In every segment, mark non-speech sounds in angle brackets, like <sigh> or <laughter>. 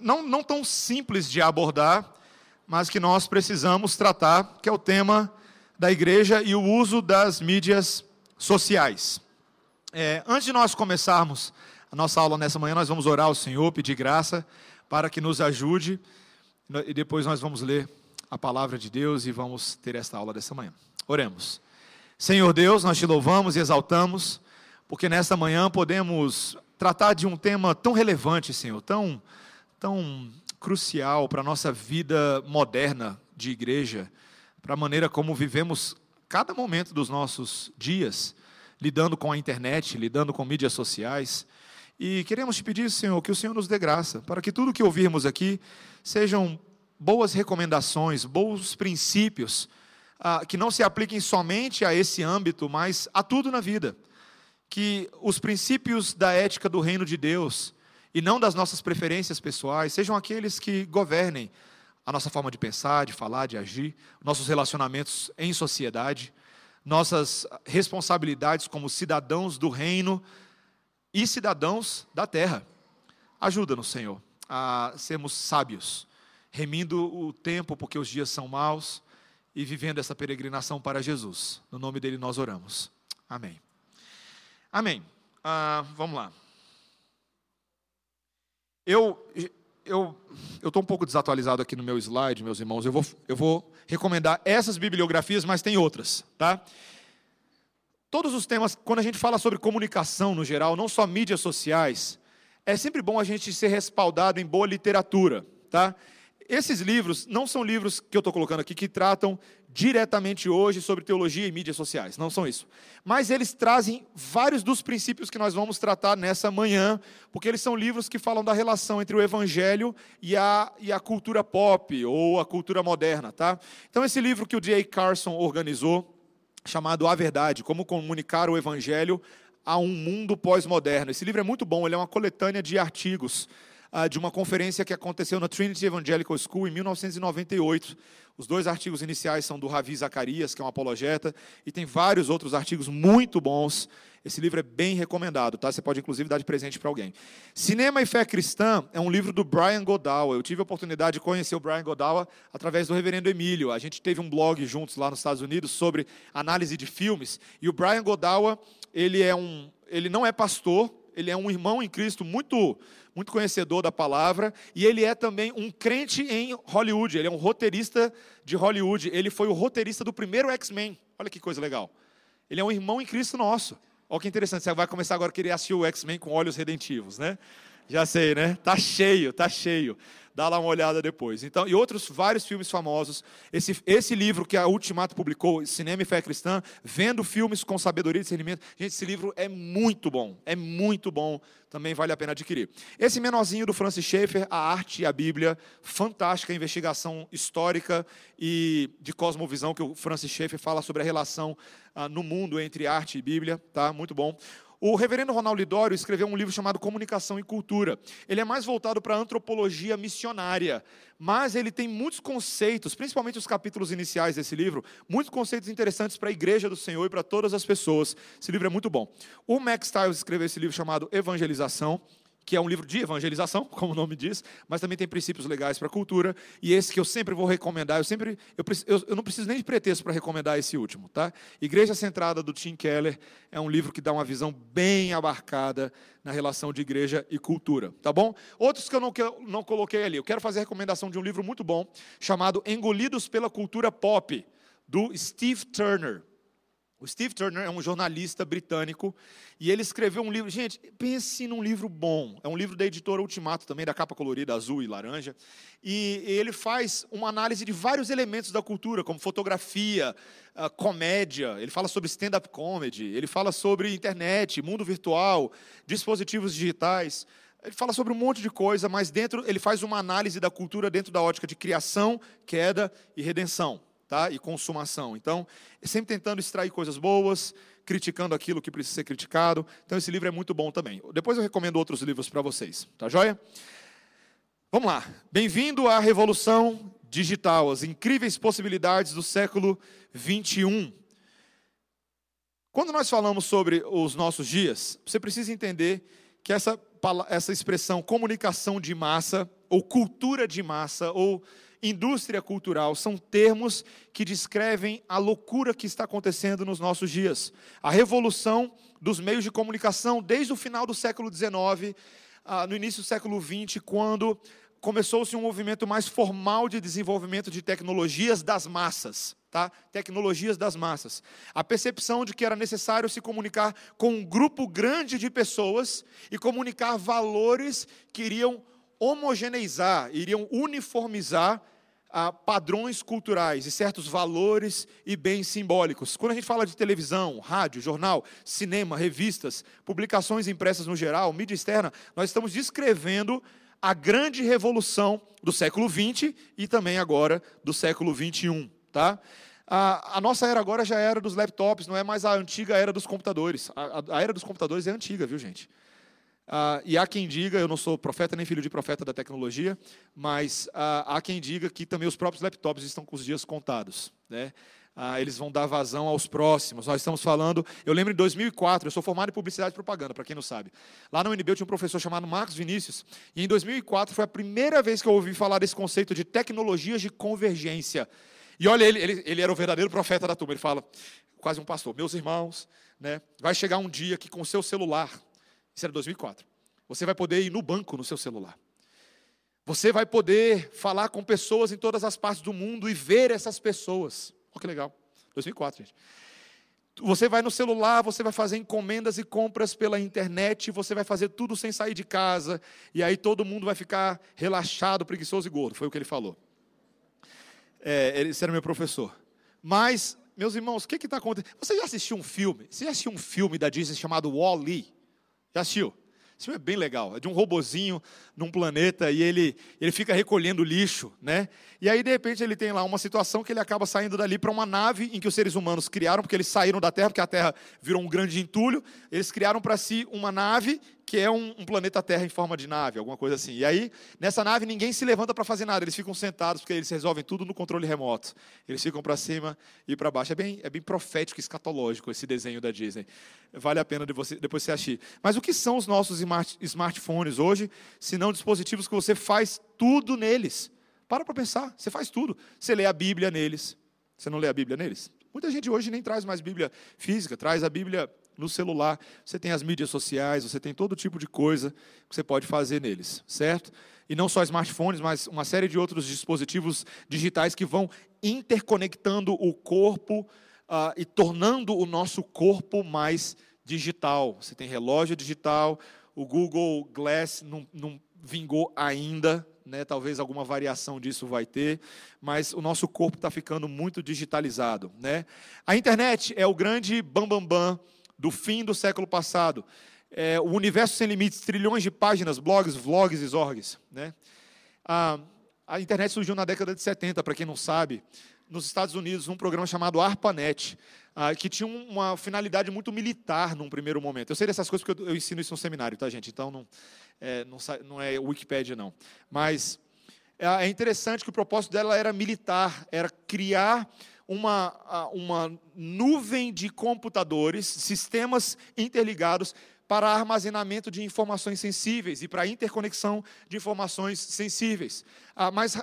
não, não tão simples de abordar, mas que nós precisamos tratar, que é o tema da igreja e o uso das mídias sociais. É, antes de nós começarmos a nossa aula nessa manhã, nós vamos orar ao Senhor, pedir graça para que nos ajude, e depois nós vamos ler a palavra de Deus e vamos ter esta aula dessa manhã. Oremos. Senhor Deus, nós te louvamos e exaltamos, porque nesta manhã podemos tratar de um tema tão relevante, Senhor, tão, tão crucial para a nossa vida moderna de igreja, para a maneira como vivemos cada momento dos nossos dias, lidando com a internet, lidando com mídias sociais. E queremos te pedir, Senhor, que o Senhor nos dê graça, para que tudo que ouvirmos aqui sejam boas recomendações, bons princípios, ah, que não se apliquem somente a esse âmbito, mas a tudo na vida. Que os princípios da ética do reino de Deus, e não das nossas preferências pessoais, sejam aqueles que governem a nossa forma de pensar, de falar, de agir, nossos relacionamentos em sociedade, nossas responsabilidades como cidadãos do reino e cidadãos da terra. Ajuda-nos, Senhor, a sermos sábios, remindo o tempo porque os dias são maus e vivendo essa peregrinação para Jesus. No nome dele nós oramos. Amém. Amém. Ah, vamos lá. Eu eu estou um pouco desatualizado aqui no meu slide, meus irmãos. Eu vou, eu vou recomendar essas bibliografias, mas tem outras, tá? Todos os temas, quando a gente fala sobre comunicação no geral, não só mídias sociais, é sempre bom a gente ser respaldado em boa literatura, tá? Esses livros não são livros que eu estou colocando aqui que tratam diretamente hoje sobre teologia e mídias sociais, não são isso. Mas eles trazem vários dos princípios que nós vamos tratar nessa manhã, porque eles são livros que falam da relação entre o evangelho e a, e a cultura pop ou a cultura moderna, tá? Então esse livro que o J. Carson organizou, chamado A Verdade: Como Comunicar o Evangelho a um Mundo Pós-Moderno. Esse livro é muito bom, ele é uma coletânea de artigos uh, de uma conferência que aconteceu na Trinity Evangelical School em 1998. Os dois artigos iniciais são do Ravi Zacarias, que é um apologeta, e tem vários outros artigos muito bons. Esse livro é bem recomendado, tá? Você pode inclusive dar de presente para alguém. Cinema e Fé Cristã é um livro do Brian Godawa. Eu tive a oportunidade de conhecer o Brian Godawa através do Reverendo Emílio. A gente teve um blog juntos lá nos Estados Unidos sobre análise de filmes, e o Brian Godawa, ele é um, ele não é pastor, ele é um irmão em Cristo muito muito conhecedor da palavra, e ele é também um crente em Hollywood, ele é um roteirista de Hollywood, ele foi o roteirista do primeiro X-Men. Olha que coisa legal. Ele é um irmão em Cristo nosso. Olha que interessante, você vai começar agora a querer assistir o X-Men com olhos redentivos, né? Já sei, né? Tá cheio, tá cheio. Dá lá uma olhada depois. Então, e outros vários filmes famosos. Esse, esse livro que a Ultimato publicou, Cinema e Fé Cristã, vendo filmes com sabedoria e discernimento. Gente, esse livro é muito bom. É muito bom. Também vale a pena adquirir. Esse menorzinho do Francis Schaeffer, A Arte e a Bíblia, fantástica investigação histórica e de cosmovisão que o Francis Schaeffer fala sobre a relação ah, no mundo entre arte e Bíblia, tá? Muito bom. O reverendo Ronaldo Lidório escreveu um livro chamado Comunicação e Cultura. Ele é mais voltado para a antropologia missionária, mas ele tem muitos conceitos, principalmente os capítulos iniciais desse livro, muitos conceitos interessantes para a igreja do Senhor e para todas as pessoas. Esse livro é muito bom. O Max Stiles escreveu esse livro chamado Evangelização que é um livro de evangelização, <laughs> como o nome diz, mas também tem princípios legais para a cultura, e esse que eu sempre vou recomendar, eu sempre eu, eu, eu não preciso nem de pretexto para recomendar esse último, tá? Igreja Centrada do Tim Keller é um livro que dá uma visão bem abarcada na relação de igreja e cultura, tá bom? Outros que eu não, que eu não coloquei ali, eu quero fazer a recomendação de um livro muito bom chamado Engolidos pela Cultura Pop do Steve Turner. O Steve Turner é um jornalista britânico e ele escreveu um livro. Gente, pense num livro bom. É um livro da editora Ultimato, também da capa colorida azul e laranja. E ele faz uma análise de vários elementos da cultura, como fotografia, ah, comédia. Ele fala sobre stand-up comedy. Ele fala sobre internet, mundo virtual, dispositivos digitais. Ele fala sobre um monte de coisa, mas dentro ele faz uma análise da cultura dentro da ótica de criação, queda e redenção tá? e consumação. Então, sempre tentando extrair coisas boas, criticando aquilo que precisa ser criticado. Então, esse livro é muito bom também. Depois eu recomendo outros livros para vocês. Tá joia? Vamos lá. Bem-vindo à revolução digital, as incríveis possibilidades do século 21. Quando nós falamos sobre os nossos dias, você precisa entender que essa, essa expressão comunicação de massa ou cultura de massa, ou indústria cultural, são termos que descrevem a loucura que está acontecendo nos nossos dias. A revolução dos meios de comunicação, desde o final do século XIX, ah, no início do século XX, quando começou-se um movimento mais formal de desenvolvimento de tecnologias das massas. Tá? Tecnologias das massas. A percepção de que era necessário se comunicar com um grupo grande de pessoas e comunicar valores que iriam homogeneizar, iriam uniformizar ah, padrões culturais e certos valores e bens simbólicos. Quando a gente fala de televisão, rádio, jornal, cinema, revistas, publicações impressas no geral, mídia externa, nós estamos descrevendo a grande revolução do século XX e também agora do século XXI. Tá? A, a, nossa era agora já é era dos laptops, não é mais a antiga era dos computadores. A, a, a era dos computadores é antiga, viu, gente? Ah, e há quem diga, eu não sou profeta nem filho de profeta da tecnologia, mas ah, há quem diga que também os próprios laptops estão com os dias contados. Né? Ah, eles vão dar vazão aos próximos. Nós estamos falando, eu lembro em 2004, eu sou formado em publicidade e propaganda, para quem não sabe. Lá no UNB eu tinha um professor chamado Marcos Vinícius, e em 2004 foi a primeira vez que eu ouvi falar desse conceito de tecnologias de convergência. E olha, ele, ele, ele era o verdadeiro profeta da turma, ele fala, quase um pastor, meus irmãos, né, vai chegar um dia que com seu celular, isso era 2004. Você vai poder ir no banco no seu celular. Você vai poder falar com pessoas em todas as partes do mundo e ver essas pessoas. Olha que legal. 2004, gente. Você vai no celular, você vai fazer encomendas e compras pela internet, você vai fazer tudo sem sair de casa, e aí todo mundo vai ficar relaxado, preguiçoso e gordo. Foi o que ele falou. É, esse era meu professor. Mas, meus irmãos, o que está acontecendo? Você já assistiu um filme? Você já assistiu um filme da Disney chamado Wall-E? Já assistiu? Esse filme é bem legal. É de um robozinho num planeta e ele, ele fica recolhendo lixo, né? E aí, de repente, ele tem lá uma situação que ele acaba saindo dali para uma nave em que os seres humanos criaram, porque eles saíram da Terra, porque a Terra virou um grande entulho. Eles criaram para si uma nave que é um, um, planeta Terra em forma de nave, alguma coisa assim. E aí, nessa nave, ninguém se levanta para fazer nada, eles ficam sentados, porque eles resolvem tudo no controle remoto. Eles ficam para cima e para baixo. É bem, é bem profético, escatológico esse desenho da Disney. Vale a pena de você, depois você assistir. Mas o que são os nossos smart, smartphones hoje, se não dispositivos que você faz tudo neles? Para para pensar, você faz tudo. Você lê a Bíblia neles. Você não lê a Bíblia neles? Muita gente hoje nem traz mais Bíblia física, traz a Bíblia no celular. Você tem as mídias sociais, você tem todo tipo de coisa que você pode fazer neles, certo? E não só smartphones, mas uma série de outros dispositivos digitais que vão interconectando o corpo uh, e tornando o nosso corpo mais digital. Você tem relógio digital, o Google Glass não, não vingou ainda, né? talvez alguma variação disso vai ter, mas o nosso corpo está ficando muito digitalizado. Né? A internet é o grande bambambam bam, bam do fim do século passado. É, o universo sem limites, trilhões de páginas, blogs, vlogs e zorgs. Né? A, a internet surgiu na década de 70, para quem não sabe, nos Estados Unidos, um programa chamado ARPANET, que tinha uma finalidade muito militar num primeiro momento. Eu sei dessas coisas porque eu, eu ensino isso no seminário, tá, gente? Então não é, não, não é Wikipedia, não. Mas é, é interessante que o propósito dela era militar, era criar uma, uma nuvem de computadores, sistemas interligados para armazenamento de informações sensíveis e para interconexão de informações sensíveis. Ah, mas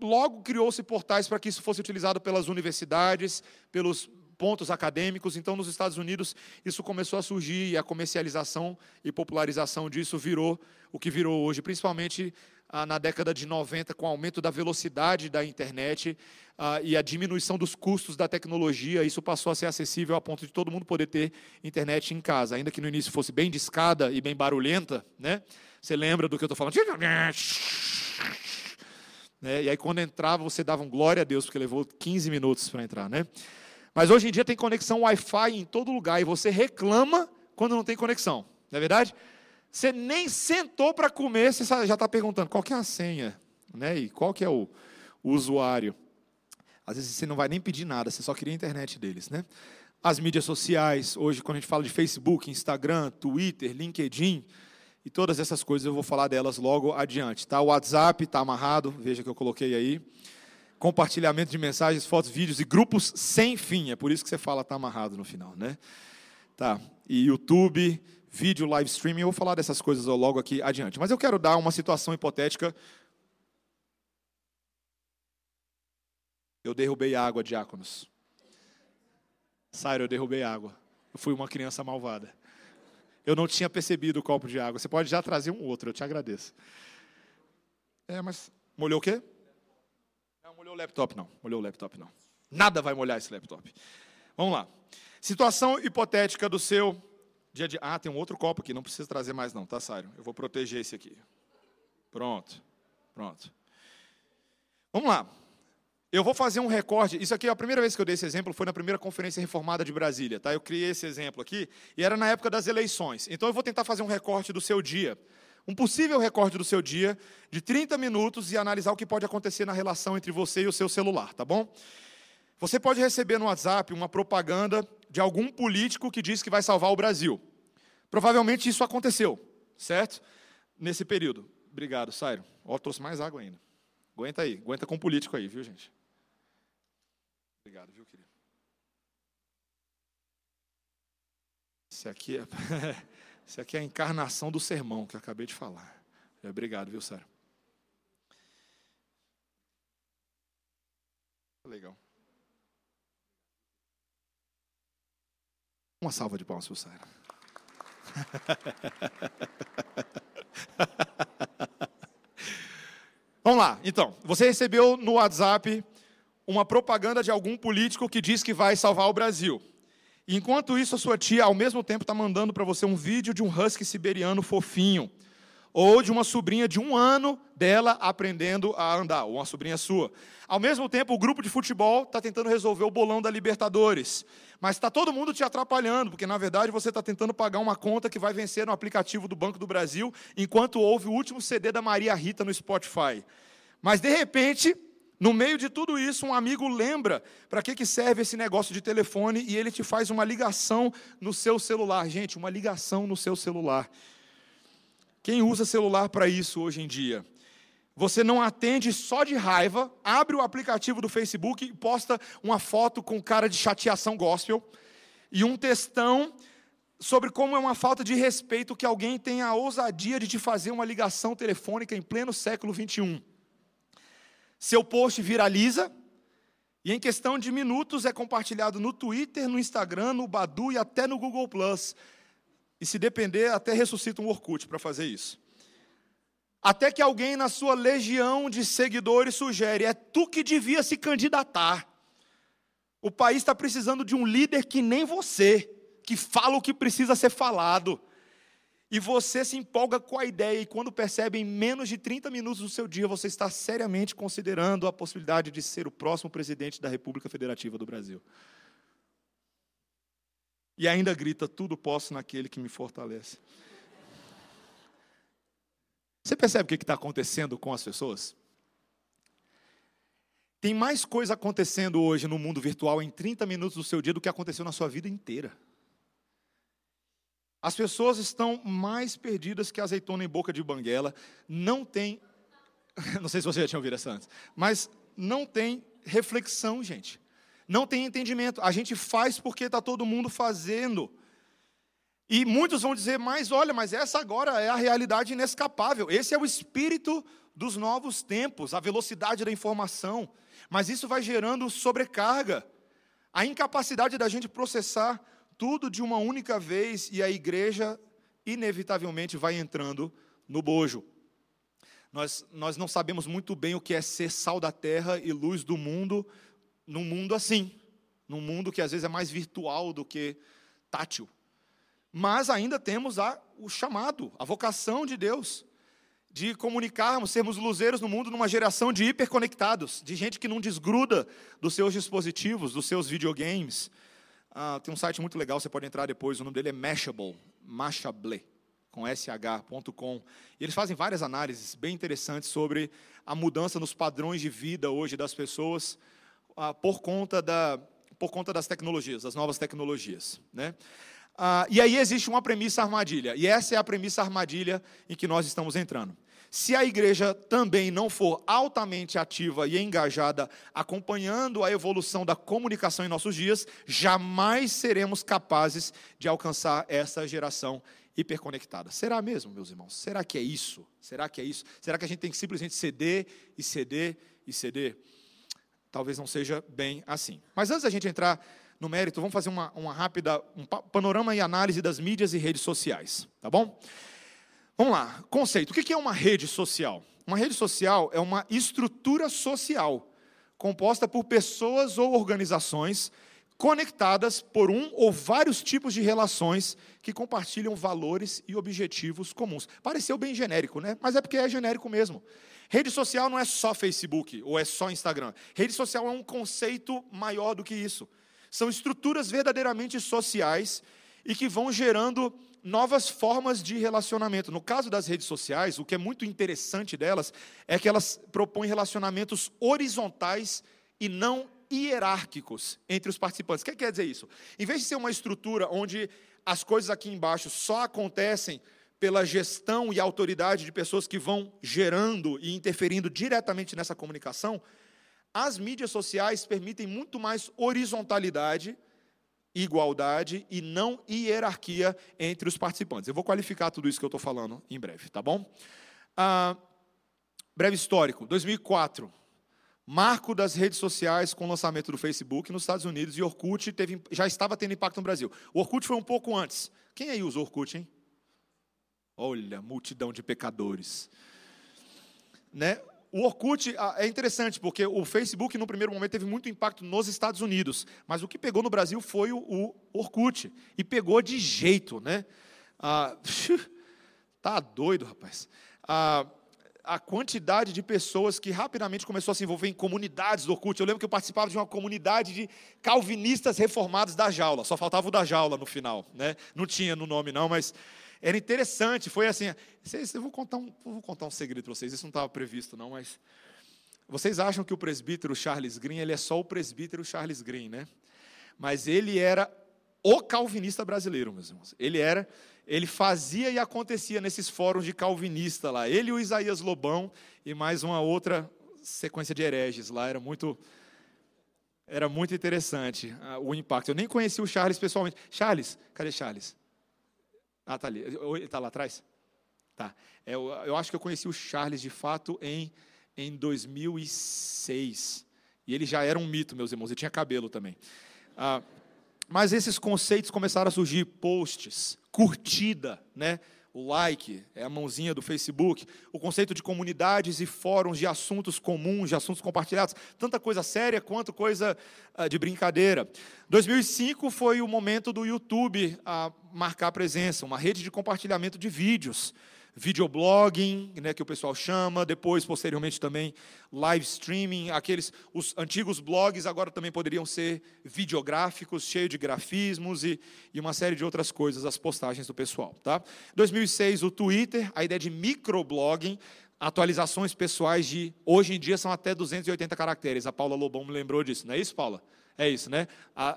logo criou-se portais para que isso fosse utilizado pelas universidades, pelos pontos acadêmicos. Então, nos Estados Unidos, isso começou a surgir e a comercialização e popularização disso virou o que virou hoje, principalmente ah, na década de 90, com o aumento da velocidade da internet ah, e a diminuição dos custos da tecnologia. Isso passou a ser acessível a ponto de todo mundo poder ter internet em casa, ainda que no início fosse bem discada e bem barulhenta. Né? Você lembra do que eu estou falando? Né? E aí, quando entrava, você dava um glória a Deus, porque levou 15 minutos para entrar. Né? Mas hoje em dia tem conexão Wi-Fi em todo lugar e você reclama quando não tem conexão, não é verdade? Você nem sentou para comer, você já está perguntando qual que é a senha, né? E qual que é o, o usuário. Às vezes você não vai nem pedir nada, você só queria a internet deles, né? As mídias sociais, hoje quando a gente fala de Facebook, Instagram, Twitter, LinkedIn e todas essas coisas, eu vou falar delas logo adiante, tá? O WhatsApp está amarrado, veja que eu coloquei aí compartilhamento de mensagens, fotos, vídeos e grupos sem fim. É por isso que você fala tá amarrado no final, né? Tá. E YouTube, vídeo, live streaming, eu vou falar dessas coisas logo aqui adiante. Mas eu quero dar uma situação hipotética. Eu derrubei água, diáconos. Sério, eu derrubei água. Eu fui uma criança malvada. Eu não tinha percebido o copo de água. Você pode já trazer um outro, eu te agradeço. É, mas molhou o quê? Não, molhou o laptop não. Molhou o laptop não. Nada vai molhar esse laptop. Vamos lá. Situação hipotética do seu dia de. Ah, tem um outro copo aqui, não precisa trazer mais não, tá, Sário? Eu vou proteger esse aqui. Pronto. Pronto. Vamos lá. Eu vou fazer um recorde. Isso aqui, a primeira vez que eu dei esse exemplo foi na primeira conferência reformada de Brasília. Tá? Eu criei esse exemplo aqui e era na época das eleições. Então eu vou tentar fazer um recorte do seu dia. Um possível recorte do seu dia de 30 minutos e analisar o que pode acontecer na relação entre você e o seu celular, tá bom? Você pode receber no WhatsApp uma propaganda de algum político que diz que vai salvar o Brasil. Provavelmente isso aconteceu, certo? Nesse período. Obrigado, Sairo. Ó, trouxe mais água ainda. Aguenta aí, aguenta com político aí, viu, gente? Obrigado, viu, querido? Esse aqui é, <laughs> esse aqui é a encarnação do sermão que eu acabei de falar. Obrigado, viu, Sara? Legal. Uma salva de palmas para o. <laughs> Vamos lá, então. Você recebeu no WhatsApp uma propaganda de algum político que diz que vai salvar o Brasil. Enquanto isso, a sua tia, ao mesmo tempo, está mandando para você um vídeo de um husky siberiano fofinho. Ou de uma sobrinha de um ano dela aprendendo a andar, ou uma sobrinha sua. Ao mesmo tempo, o grupo de futebol está tentando resolver o bolão da Libertadores. Mas está todo mundo te atrapalhando, porque na verdade você está tentando pagar uma conta que vai vencer no aplicativo do Banco do Brasil, enquanto ouve o último CD da Maria Rita no Spotify. Mas de repente, no meio de tudo isso, um amigo lembra para que, que serve esse negócio de telefone e ele te faz uma ligação no seu celular. Gente, uma ligação no seu celular. Quem usa celular para isso hoje em dia? Você não atende só de raiva, abre o aplicativo do Facebook e posta uma foto com cara de chateação gospel e um textão sobre como é uma falta de respeito que alguém tenha a ousadia de te fazer uma ligação telefônica em pleno século 21. Seu post viraliza e em questão de minutos é compartilhado no Twitter, no Instagram, no Badu e até no Google Plus. E se depender, até ressuscita um Orkut para fazer isso. Até que alguém na sua legião de seguidores sugere: é tu que devia se candidatar. O país está precisando de um líder que nem você, que fala o que precisa ser falado e você se empolga com a ideia, e quando percebe em menos de 30 minutos do seu dia, você está seriamente considerando a possibilidade de ser o próximo presidente da República Federativa do Brasil. E ainda grita: tudo posso naquele que me fortalece. Você percebe o que está acontecendo com as pessoas? Tem mais coisa acontecendo hoje no mundo virtual em 30 minutos do seu dia do que aconteceu na sua vida inteira. As pessoas estão mais perdidas que azeitona em boca de banguela, não tem, <laughs> não sei se você já tinha ouvido essa antes, mas não tem reflexão, gente. Não tem entendimento. A gente faz porque está todo mundo fazendo. E muitos vão dizer, mas olha, mas essa agora é a realidade inescapável. Esse é o espírito dos novos tempos, a velocidade da informação. Mas isso vai gerando sobrecarga, a incapacidade da gente processar tudo de uma única vez e a igreja inevitavelmente vai entrando no bojo. Nós, nós não sabemos muito bem o que é ser sal da terra e luz do mundo, num mundo assim, num mundo que às vezes é mais virtual do que tátil. Mas ainda temos a, o chamado, a vocação de Deus, de comunicarmos, sermos luzeiros no mundo numa geração de hiperconectados, de gente que não desgruda dos seus dispositivos, dos seus videogames, ah, tem um site muito legal, você pode entrar depois, o nome dele é Mashable, Mashable, com sh.com. Eles fazem várias análises bem interessantes sobre a mudança nos padrões de vida hoje das pessoas ah, por, conta da, por conta das tecnologias, das novas tecnologias. Né? Ah, e aí existe uma premissa armadilha, e essa é a premissa armadilha em que nós estamos entrando. Se a igreja também não for altamente ativa e engajada, acompanhando a evolução da comunicação em nossos dias, jamais seremos capazes de alcançar essa geração hiperconectada. Será mesmo, meus irmãos? Será que é isso? Será que é isso? Será que a gente tem que simplesmente ceder e ceder e ceder? Talvez não seja bem assim. Mas antes da gente entrar no mérito, vamos fazer uma, uma rápida um panorama e análise das mídias e redes sociais, tá bom? Vamos lá, conceito. O que é uma rede social? Uma rede social é uma estrutura social composta por pessoas ou organizações conectadas por um ou vários tipos de relações que compartilham valores e objetivos comuns. Pareceu bem genérico, né? Mas é porque é genérico mesmo. Rede social não é só Facebook ou é só Instagram. Rede social é um conceito maior do que isso. São estruturas verdadeiramente sociais e que vão gerando novas formas de relacionamento. No caso das redes sociais, o que é muito interessante delas é que elas propõem relacionamentos horizontais e não hierárquicos entre os participantes. O que quer dizer isso? Em vez de ser uma estrutura onde as coisas aqui embaixo só acontecem pela gestão e autoridade de pessoas que vão gerando e interferindo diretamente nessa comunicação, as mídias sociais permitem muito mais horizontalidade, igualdade e não hierarquia entre os participantes. Eu vou qualificar tudo isso que eu estou falando em breve, tá bom? Ah, breve histórico: 2004 marco das redes sociais com o lançamento do Facebook nos Estados Unidos e Orkut teve, já estava tendo impacto no Brasil. O Orkut foi um pouco antes. Quem aí usou Orkut, hein? Olha, multidão de pecadores. Né? O Orkut ah, é interessante, porque o Facebook, no primeiro momento, teve muito impacto nos Estados Unidos, mas o que pegou no Brasil foi o, Orkut, e pegou de jeito, né? Ah, <laughs> tá doido, rapaz. Ah, a quantidade de pessoas que rapidamente começou a se envolver em comunidades do Orkut. Eu lembro que eu participava de uma comunidade de calvinistas reformados da jaula, só faltava o da jaula no final, né? Não tinha no nome não, mas era interessante, foi assim, eu vou contar um, vou contar um segredo para vocês, isso não estava previsto não, mas vocês acham que o presbítero Charles Green, ele é só o presbítero Charles Green, né? Mas ele era o calvinista brasileiro, meus irmãos. Ele era ele fazia e acontecia nesses fóruns de calvinista lá. Ele e o Isaías Lobão e mais uma outra sequência de hereges lá. Era muito, era muito interessante uh, o impacto. Eu nem conheci o Charles pessoalmente. Charles, cadê Charles? Ah, tá ali. Ele está lá atrás? Tá. É, eu, eu acho que eu conheci o Charles de fato em, em 2006. E ele já era um mito, meus irmãos. Ele tinha cabelo também. Ah, mas esses conceitos começaram a surgir, posts, curtida, né? O like, é a mãozinha do Facebook, o conceito de comunidades e fóruns de assuntos comuns, de assuntos compartilhados, tanta coisa séria quanto coisa uh, de brincadeira. 2005 foi o momento do YouTube a marcar presença, uma rede de compartilhamento de vídeos videoblogging, né, que o pessoal chama, depois, posteriormente, também live streaming, aqueles, os antigos blogs agora também poderiam ser videográficos, cheio de grafismos e, e uma série de outras coisas, as postagens do pessoal. Tá? 2006, o Twitter, a ideia de microblogging, atualizações pessoais de, hoje em dia, são até 280 caracteres. A Paula Lobão me lembrou disso, não é isso, Paula? É isso, né?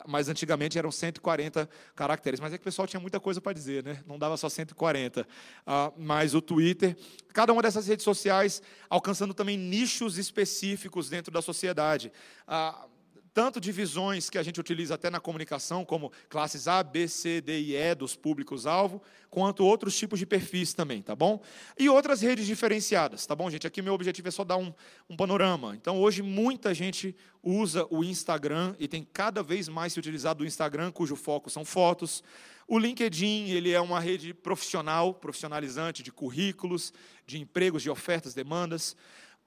Mas antigamente eram 140 caracteres. Mas é que o pessoal tinha muita coisa para dizer, né? Não dava só 140. Ah, mas o Twitter, cada uma dessas redes sociais alcançando também nichos específicos dentro da sociedade. Ah, tanto divisões que a gente utiliza até na comunicação, como classes A, B, C, D e E dos públicos-alvo, quanto outros tipos de perfis também, tá bom? E outras redes diferenciadas, tá bom, gente? Aqui meu objetivo é só dar um, um panorama. Então, hoje, muita gente usa o Instagram e tem cada vez mais se utilizado o Instagram, cujo foco são fotos. O LinkedIn, ele é uma rede profissional, profissionalizante de currículos, de empregos, de ofertas, demandas.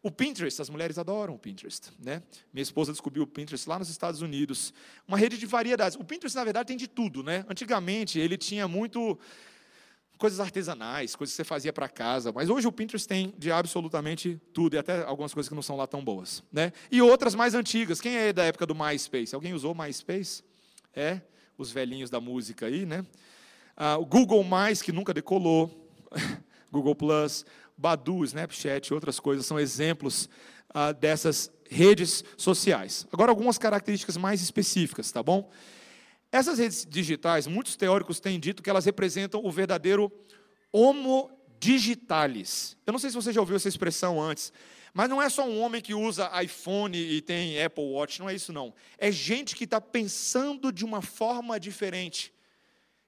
O Pinterest, as mulheres adoram o Pinterest, né? Minha esposa descobriu o Pinterest lá nos Estados Unidos. Uma rede de variedades. O Pinterest, na verdade, tem de tudo, né? Antigamente, ele tinha muito coisas artesanais, coisas que você fazia para casa, mas hoje o Pinterest tem de absolutamente tudo, e até algumas coisas que não são lá tão boas, né? E outras mais antigas. Quem é da época do MySpace? Alguém usou MySpace? É, os velhinhos da música aí, né? Ah, o Google+, que nunca decolou. <laughs> Google Plus, Badu, Snapchat e outras coisas são exemplos ah, dessas redes sociais. Agora, algumas características mais específicas, tá bom? Essas redes digitais, muitos teóricos têm dito que elas representam o verdadeiro homo digitalis. Eu não sei se você já ouviu essa expressão antes, mas não é só um homem que usa iPhone e tem Apple Watch, não é isso não. É gente que está pensando de uma forma diferente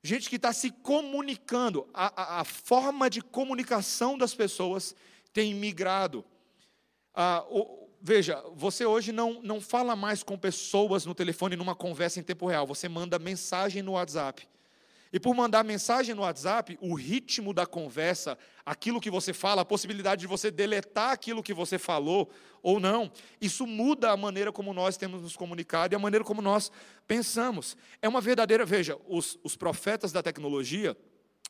gente que está se comunicando, a, a, a, forma de comunicação das pessoas tem migrado. Ah, o, veja, você hoje não, não fala mais com pessoas no telefone numa conversa em tempo real, você manda mensagem no WhatsApp. E por mandar mensagem no WhatsApp, o ritmo da conversa, aquilo que você fala, a possibilidade de você deletar aquilo que você falou ou não, isso muda a maneira como nós temos nos comunicado e a maneira como nós pensamos. É uma verdadeira. Veja, os, os profetas da tecnologia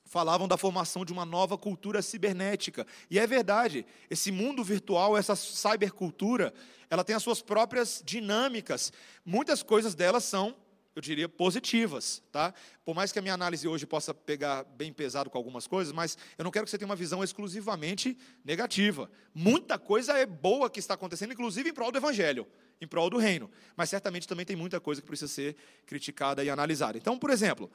falavam da formação de uma nova cultura cibernética. E é verdade, esse mundo virtual, essa cybercultura, ela tem as suas próprias dinâmicas. Muitas coisas delas são eu diria, positivas, tá? Por mais que a minha análise hoje possa pegar bem pesado com algumas coisas, mas eu não quero que você tenha uma visão exclusivamente negativa. Muita coisa é boa que está acontecendo, inclusive em prol do evangelho, em prol do reino, mas certamente também tem muita coisa que precisa ser criticada e analisada. Então, por exemplo,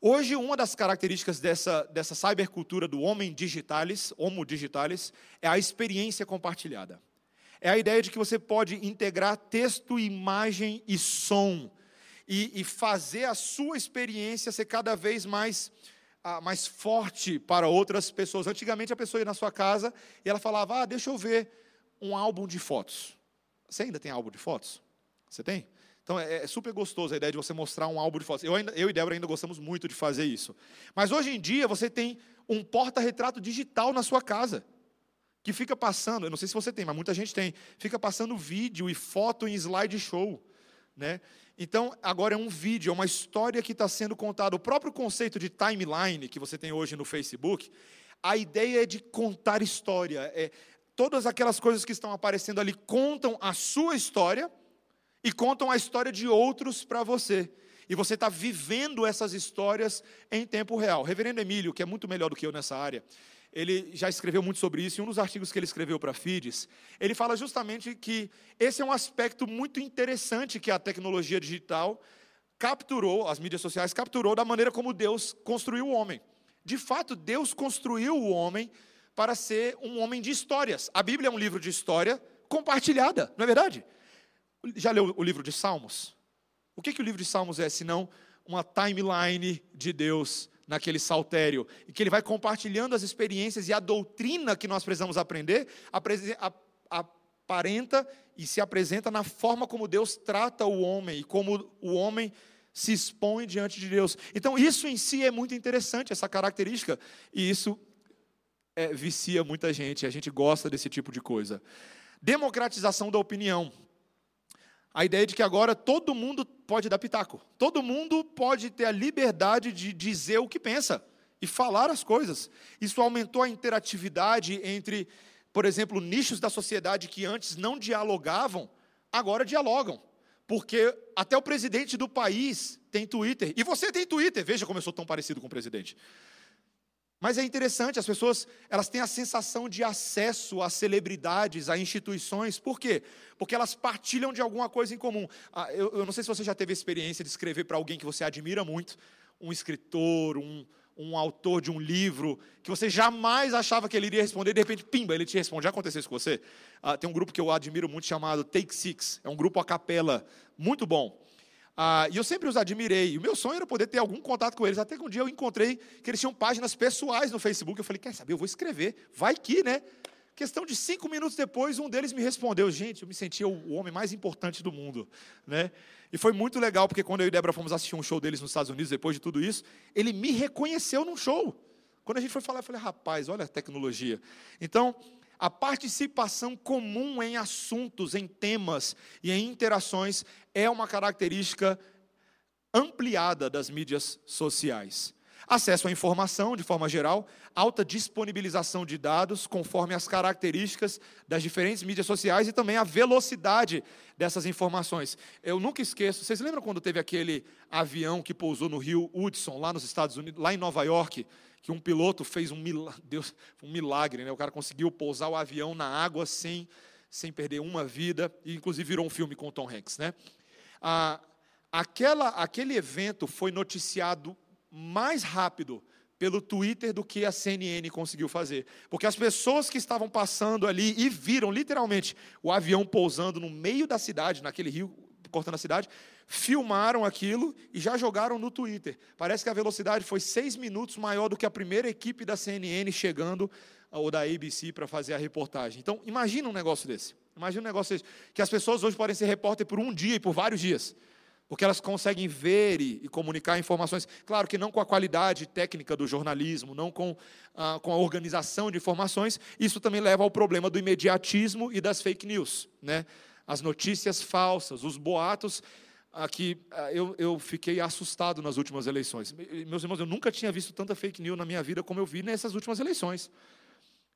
hoje uma das características dessa dessa cybercultura do homem digitalis, homo digitalis, é a experiência compartilhada. É a ideia de que você pode integrar texto, imagem e som e, e fazer a sua experiência ser cada vez mais, ah, mais forte para outras pessoas. Antigamente a pessoa ia na sua casa e ela falava: Ah, deixa eu ver um álbum de fotos. Você ainda tem álbum de fotos? Você tem? Então é, é, super gostoso a ideia de você mostrar um álbum de fotos. Eu, ainda, eu e Débora ainda gostamos muito de fazer isso. Mas hoje em dia você tem um porta-retrato digital na sua casa. Que fica passando, eu não sei se você tem, mas muita gente tem, fica passando vídeo e foto em slideshow. Né? Então, agora é um vídeo, é uma história que está sendo contada. O próprio conceito de timeline que você tem hoje no Facebook, a ideia é de contar história. É, todas aquelas coisas que estão aparecendo ali contam a sua história e contam a história de outros para você. E você está vivendo essas histórias em tempo real. Reverendo Emílio, que é muito melhor do que eu nessa área, ele já escreveu muito sobre isso, e um dos artigos que ele escreveu para FIDES, ele fala justamente que esse é um aspecto muito interessante que a tecnologia digital capturou, as mídias sociais capturou da maneira como Deus construiu o homem. De fato, Deus construiu o homem para ser um homem de histórias. A Bíblia é um livro de história compartilhada, não é verdade? Já leu o livro de Salmos? O que, que o livro de Salmos é, senão uma timeline de Deus naquele saltério, e que ele vai compartilhando as experiências e a doutrina que nós precisamos aprender, aparenta e se apresenta na forma como Deus trata o homem e como o homem se expõe diante de Deus. Então, isso em si é muito interessante, essa característica, e isso é, vicia muita gente, a gente gosta desse tipo de coisa. Democratização da opinião a ideia de que agora todo mundo pode dar pitaco, todo mundo pode ter a liberdade de dizer o que pensa e falar as coisas. Isso aumentou a interatividade entre, por exemplo, nichos da sociedade que antes não dialogavam, agora dialogam. Porque até o presidente do país tem Twitter. E você tem Twitter. Veja como eu sou tão parecido com o presidente. Mas é interessante, as pessoas elas têm a sensação de acesso a celebridades, a instituições. Por quê? Porque elas partilham de alguma coisa em comum. Ah, eu, eu, não sei se você já teve a experiência de escrever para alguém que você admira muito, um escritor, um, um autor de um livro, que você jamais achava que ele iria responder, de repente, pimba, ele te responde. Já aconteceu isso com você? Ah, tem um grupo que eu admiro muito chamado Take Six. É um grupo a capela, muito bom. Ah, e eu sempre os admirei. O meu sonho era poder ter algum contato com eles. Até que um dia eu encontrei que eles tinham páginas pessoais no Facebook. Eu falei, quer saber, eu vou escrever. Vai que, né? Questão de cinco minutos depois, um deles me respondeu: Gente, eu me sentia o homem mais importante do mundo. Né? E foi muito legal, porque quando eu e Débora fomos assistir um show deles nos Estados Unidos, depois de tudo isso, ele me reconheceu num show. Quando a gente foi falar, eu falei: Rapaz, olha a tecnologia. Então, a participação comum em assuntos, em temas e em interações é uma característica ampliada das mídias sociais. Acesso à informação, de forma geral, alta disponibilização de dados, conforme as características das diferentes mídias sociais e também a velocidade dessas informações. Eu nunca esqueço, vocês lembram quando teve aquele avião que pousou no rio Hudson, lá nos Estados Unidos, lá em Nova York, que um piloto fez um milagre, Deus, um milagre, né? O cara conseguiu pousar o avião na água sem, sem perder uma vida, e inclusive virou um filme com o Tom Hanks, né? Ah, aquela, aquele evento foi noticiado mais rápido pelo Twitter do que a CNN conseguiu fazer. Porque as pessoas que estavam passando ali e viram literalmente o avião pousando no meio da cidade, naquele rio cortando a cidade, filmaram aquilo e já jogaram no Twitter. Parece que a velocidade foi seis minutos maior do que a primeira equipe da CNN chegando, ou da ABC, para fazer a reportagem. Então, imagina um negócio desse. Imagina um negócio que as pessoas hoje podem ser repórter por um dia e por vários dias, porque elas conseguem ver e, e comunicar informações. Claro que não com a qualidade técnica do jornalismo, não com, ah, com a organização de informações. Isso também leva ao problema do imediatismo e das fake news, né? As notícias falsas, os boatos. Aqui ah, eu, eu fiquei assustado nas últimas eleições. Meus irmãos, eu nunca tinha visto tanta fake news na minha vida como eu vi nessas últimas eleições.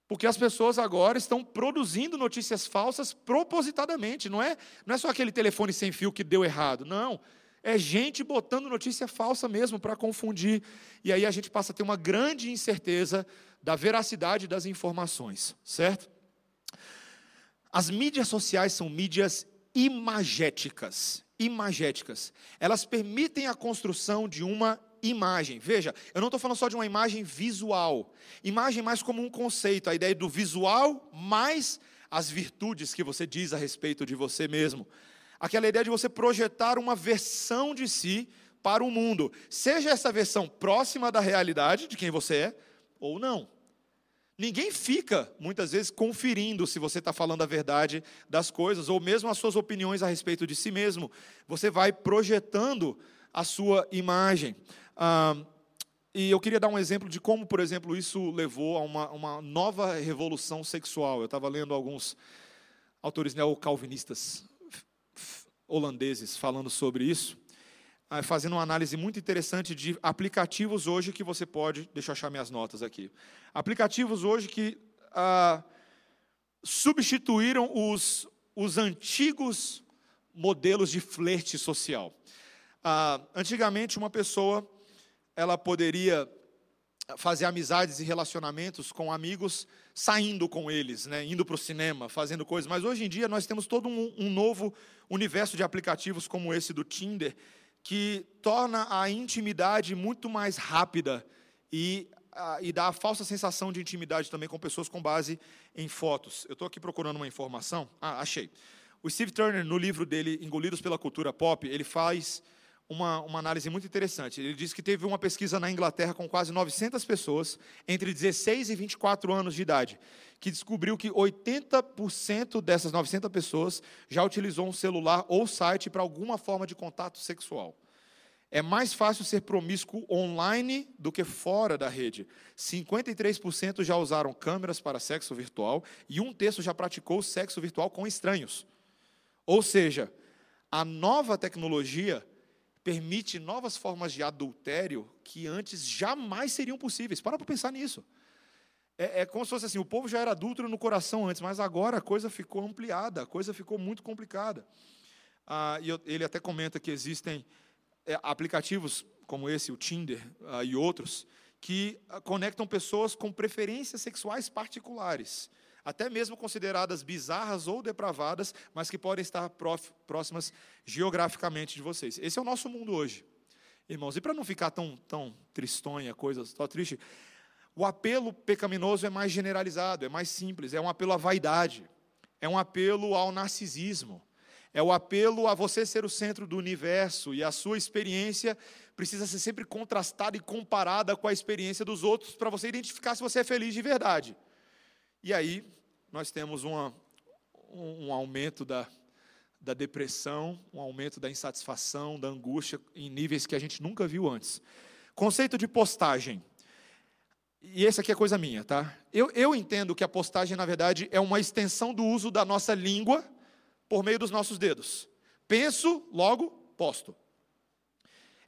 Porque as pessoas agora estão produzindo notícias falsas propositadamente. Não é, não é só aquele telefone sem fio que deu errado. Não. É gente botando notícia falsa mesmo para confundir. E aí a gente passa a ter uma grande incerteza da veracidade das informações, certo? As mídias sociais são mídias imagéticas. Imagéticas. Elas permitem a construção de uma imagem. Veja, eu não estou falando só de uma imagem visual. Imagem mais como um conceito, a ideia do visual mais as virtudes que você diz a respeito de você mesmo. Aquela ideia de você projetar uma versão de si para o mundo, seja essa versão próxima da realidade de quem você é ou não. Ninguém fica, muitas vezes, conferindo se você está falando a verdade das coisas, ou mesmo as suas opiniões a respeito de si mesmo. Você vai projetando a sua imagem. Ah, e eu queria dar um exemplo de como, por exemplo, isso levou a uma, uma nova revolução sexual. Eu estava lendo alguns autores neocalvinistas holandeses falando sobre isso, fazendo uma análise muito interessante de aplicativos hoje que você pode. Deixa eu achar minhas notas aqui. Aplicativos hoje que ah, substituíram os, os antigos modelos de flerte social. Ah, antigamente, uma pessoa ela poderia fazer amizades e relacionamentos com amigos, saindo com eles, né, indo para o cinema, fazendo coisas. Mas hoje em dia nós temos todo um, um novo universo de aplicativos como esse do Tinder, que torna a intimidade muito mais rápida e, a, e dá a falsa sensação de intimidade também com pessoas com base em fotos. Eu estou aqui procurando uma informação. Ah, achei. O Steve Turner, no livro dele, Engolidos pela Cultura Pop, ele faz uma, uma análise muito interessante. Ele diz que teve uma pesquisa na Inglaterra com quase 900 pessoas, entre 16 e 24 anos de idade, que descobriu que 80% dessas 900 pessoas já utilizou um celular ou site para alguma forma de contato sexual. É mais fácil ser promíscuo online do que fora da rede. 53% já usaram câmeras para sexo virtual e um terço já praticou sexo virtual com estranhos. Ou seja, a nova tecnologia permite novas formas de adultério que antes jamais seriam possíveis. Para para pensar nisso. É, é, como se fosse assim: o povo já era adúltero no coração antes, mas agora a coisa ficou ampliada, a coisa ficou muito complicada. Ah, e eu, ele até comenta que existem é, aplicativos como esse, o Tinder ah, e outros, que ah, conectam pessoas com preferências sexuais particulares até mesmo consideradas bizarras ou depravadas, mas que podem estar próximas geograficamente de vocês. Esse é o nosso mundo hoje, irmãos. E para não ficar tão, tão tristonha, coisa tão triste, o apelo pecaminoso é mais generalizado, é mais simples, é um apelo à vaidade, é um apelo ao narcisismo, é o apelo a você ser o centro do universo e a sua experiência precisa ser sempre contrastada e comparada com a experiência dos outros para você identificar se você é feliz de verdade. E aí, nós temos uma, um aumento da, da depressão, um aumento da insatisfação, da angústia em níveis que a gente nunca viu antes. Conceito de postagem. E esse aqui é coisa minha, tá? Eu, eu entendo que a postagem, na verdade, é uma extensão do uso da nossa língua por meio dos nossos dedos. Penso, logo, posto.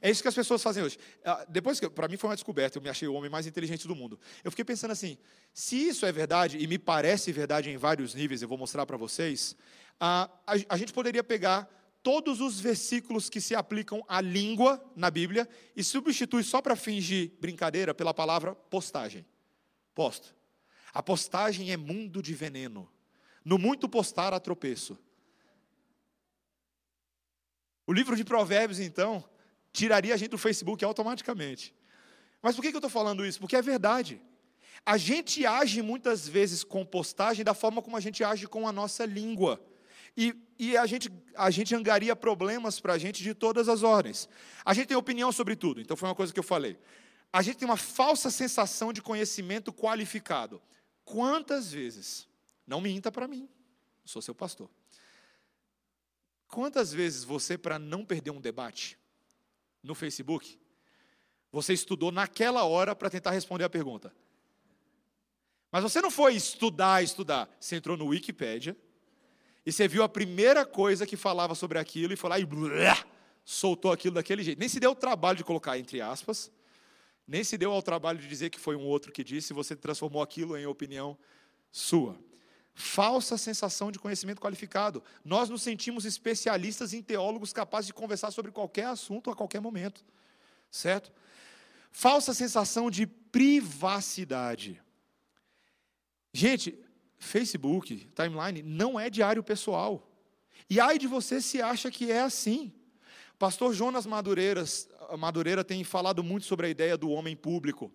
É isso que as pessoas fazem hoje. Ah, depois que, para mim foi uma descoberta, eu me achei o homem mais inteligente do mundo. Eu fiquei pensando assim, se isso é verdade, e me parece verdade em vários níveis, eu vou mostrar para vocês, a, a, a gente poderia pegar todos os versículos que se aplicam à língua na Bíblia e substituir só para fingir brincadeira pela palavra postagem. Posto. A postagem é mundo de veneno. No muito postar há tropeço. O livro de Provérbios, então, tiraria a gente do Facebook automaticamente. Mas por que eu estou falando isso? Porque é verdade. A gente age muitas vezes com postagem da forma como a gente age com a nossa língua. E, e a, gente, a gente angaria problemas para a gente de todas as ordens. A gente tem opinião sobre tudo, então foi uma coisa que eu falei. A gente tem uma falsa sensação de conhecimento qualificado. Quantas vezes, não minta para mim, sou seu pastor. Quantas vezes você, para não perder um debate no Facebook, você estudou naquela hora para tentar responder a pergunta? Mas você não foi estudar, estudar. Você entrou no Wikipedia e você viu a primeira coisa que falava sobre aquilo e foi lá e blá, soltou aquilo daquele jeito. Nem se deu o trabalho de colocar entre aspas, nem se deu ao trabalho de dizer que foi um outro que disse, você transformou aquilo em opinião sua. Falsa sensação de conhecimento qualificado. Nós nos sentimos especialistas em teólogos capazes de conversar sobre qualquer assunto a qualquer momento. Certo? Falsa sensação de privacidade. Gente, Facebook, timeline, não é diário pessoal. E ai de você se acha que é assim. Pastor Jonas Madureiras, Madureira tem falado muito sobre a ideia do homem público.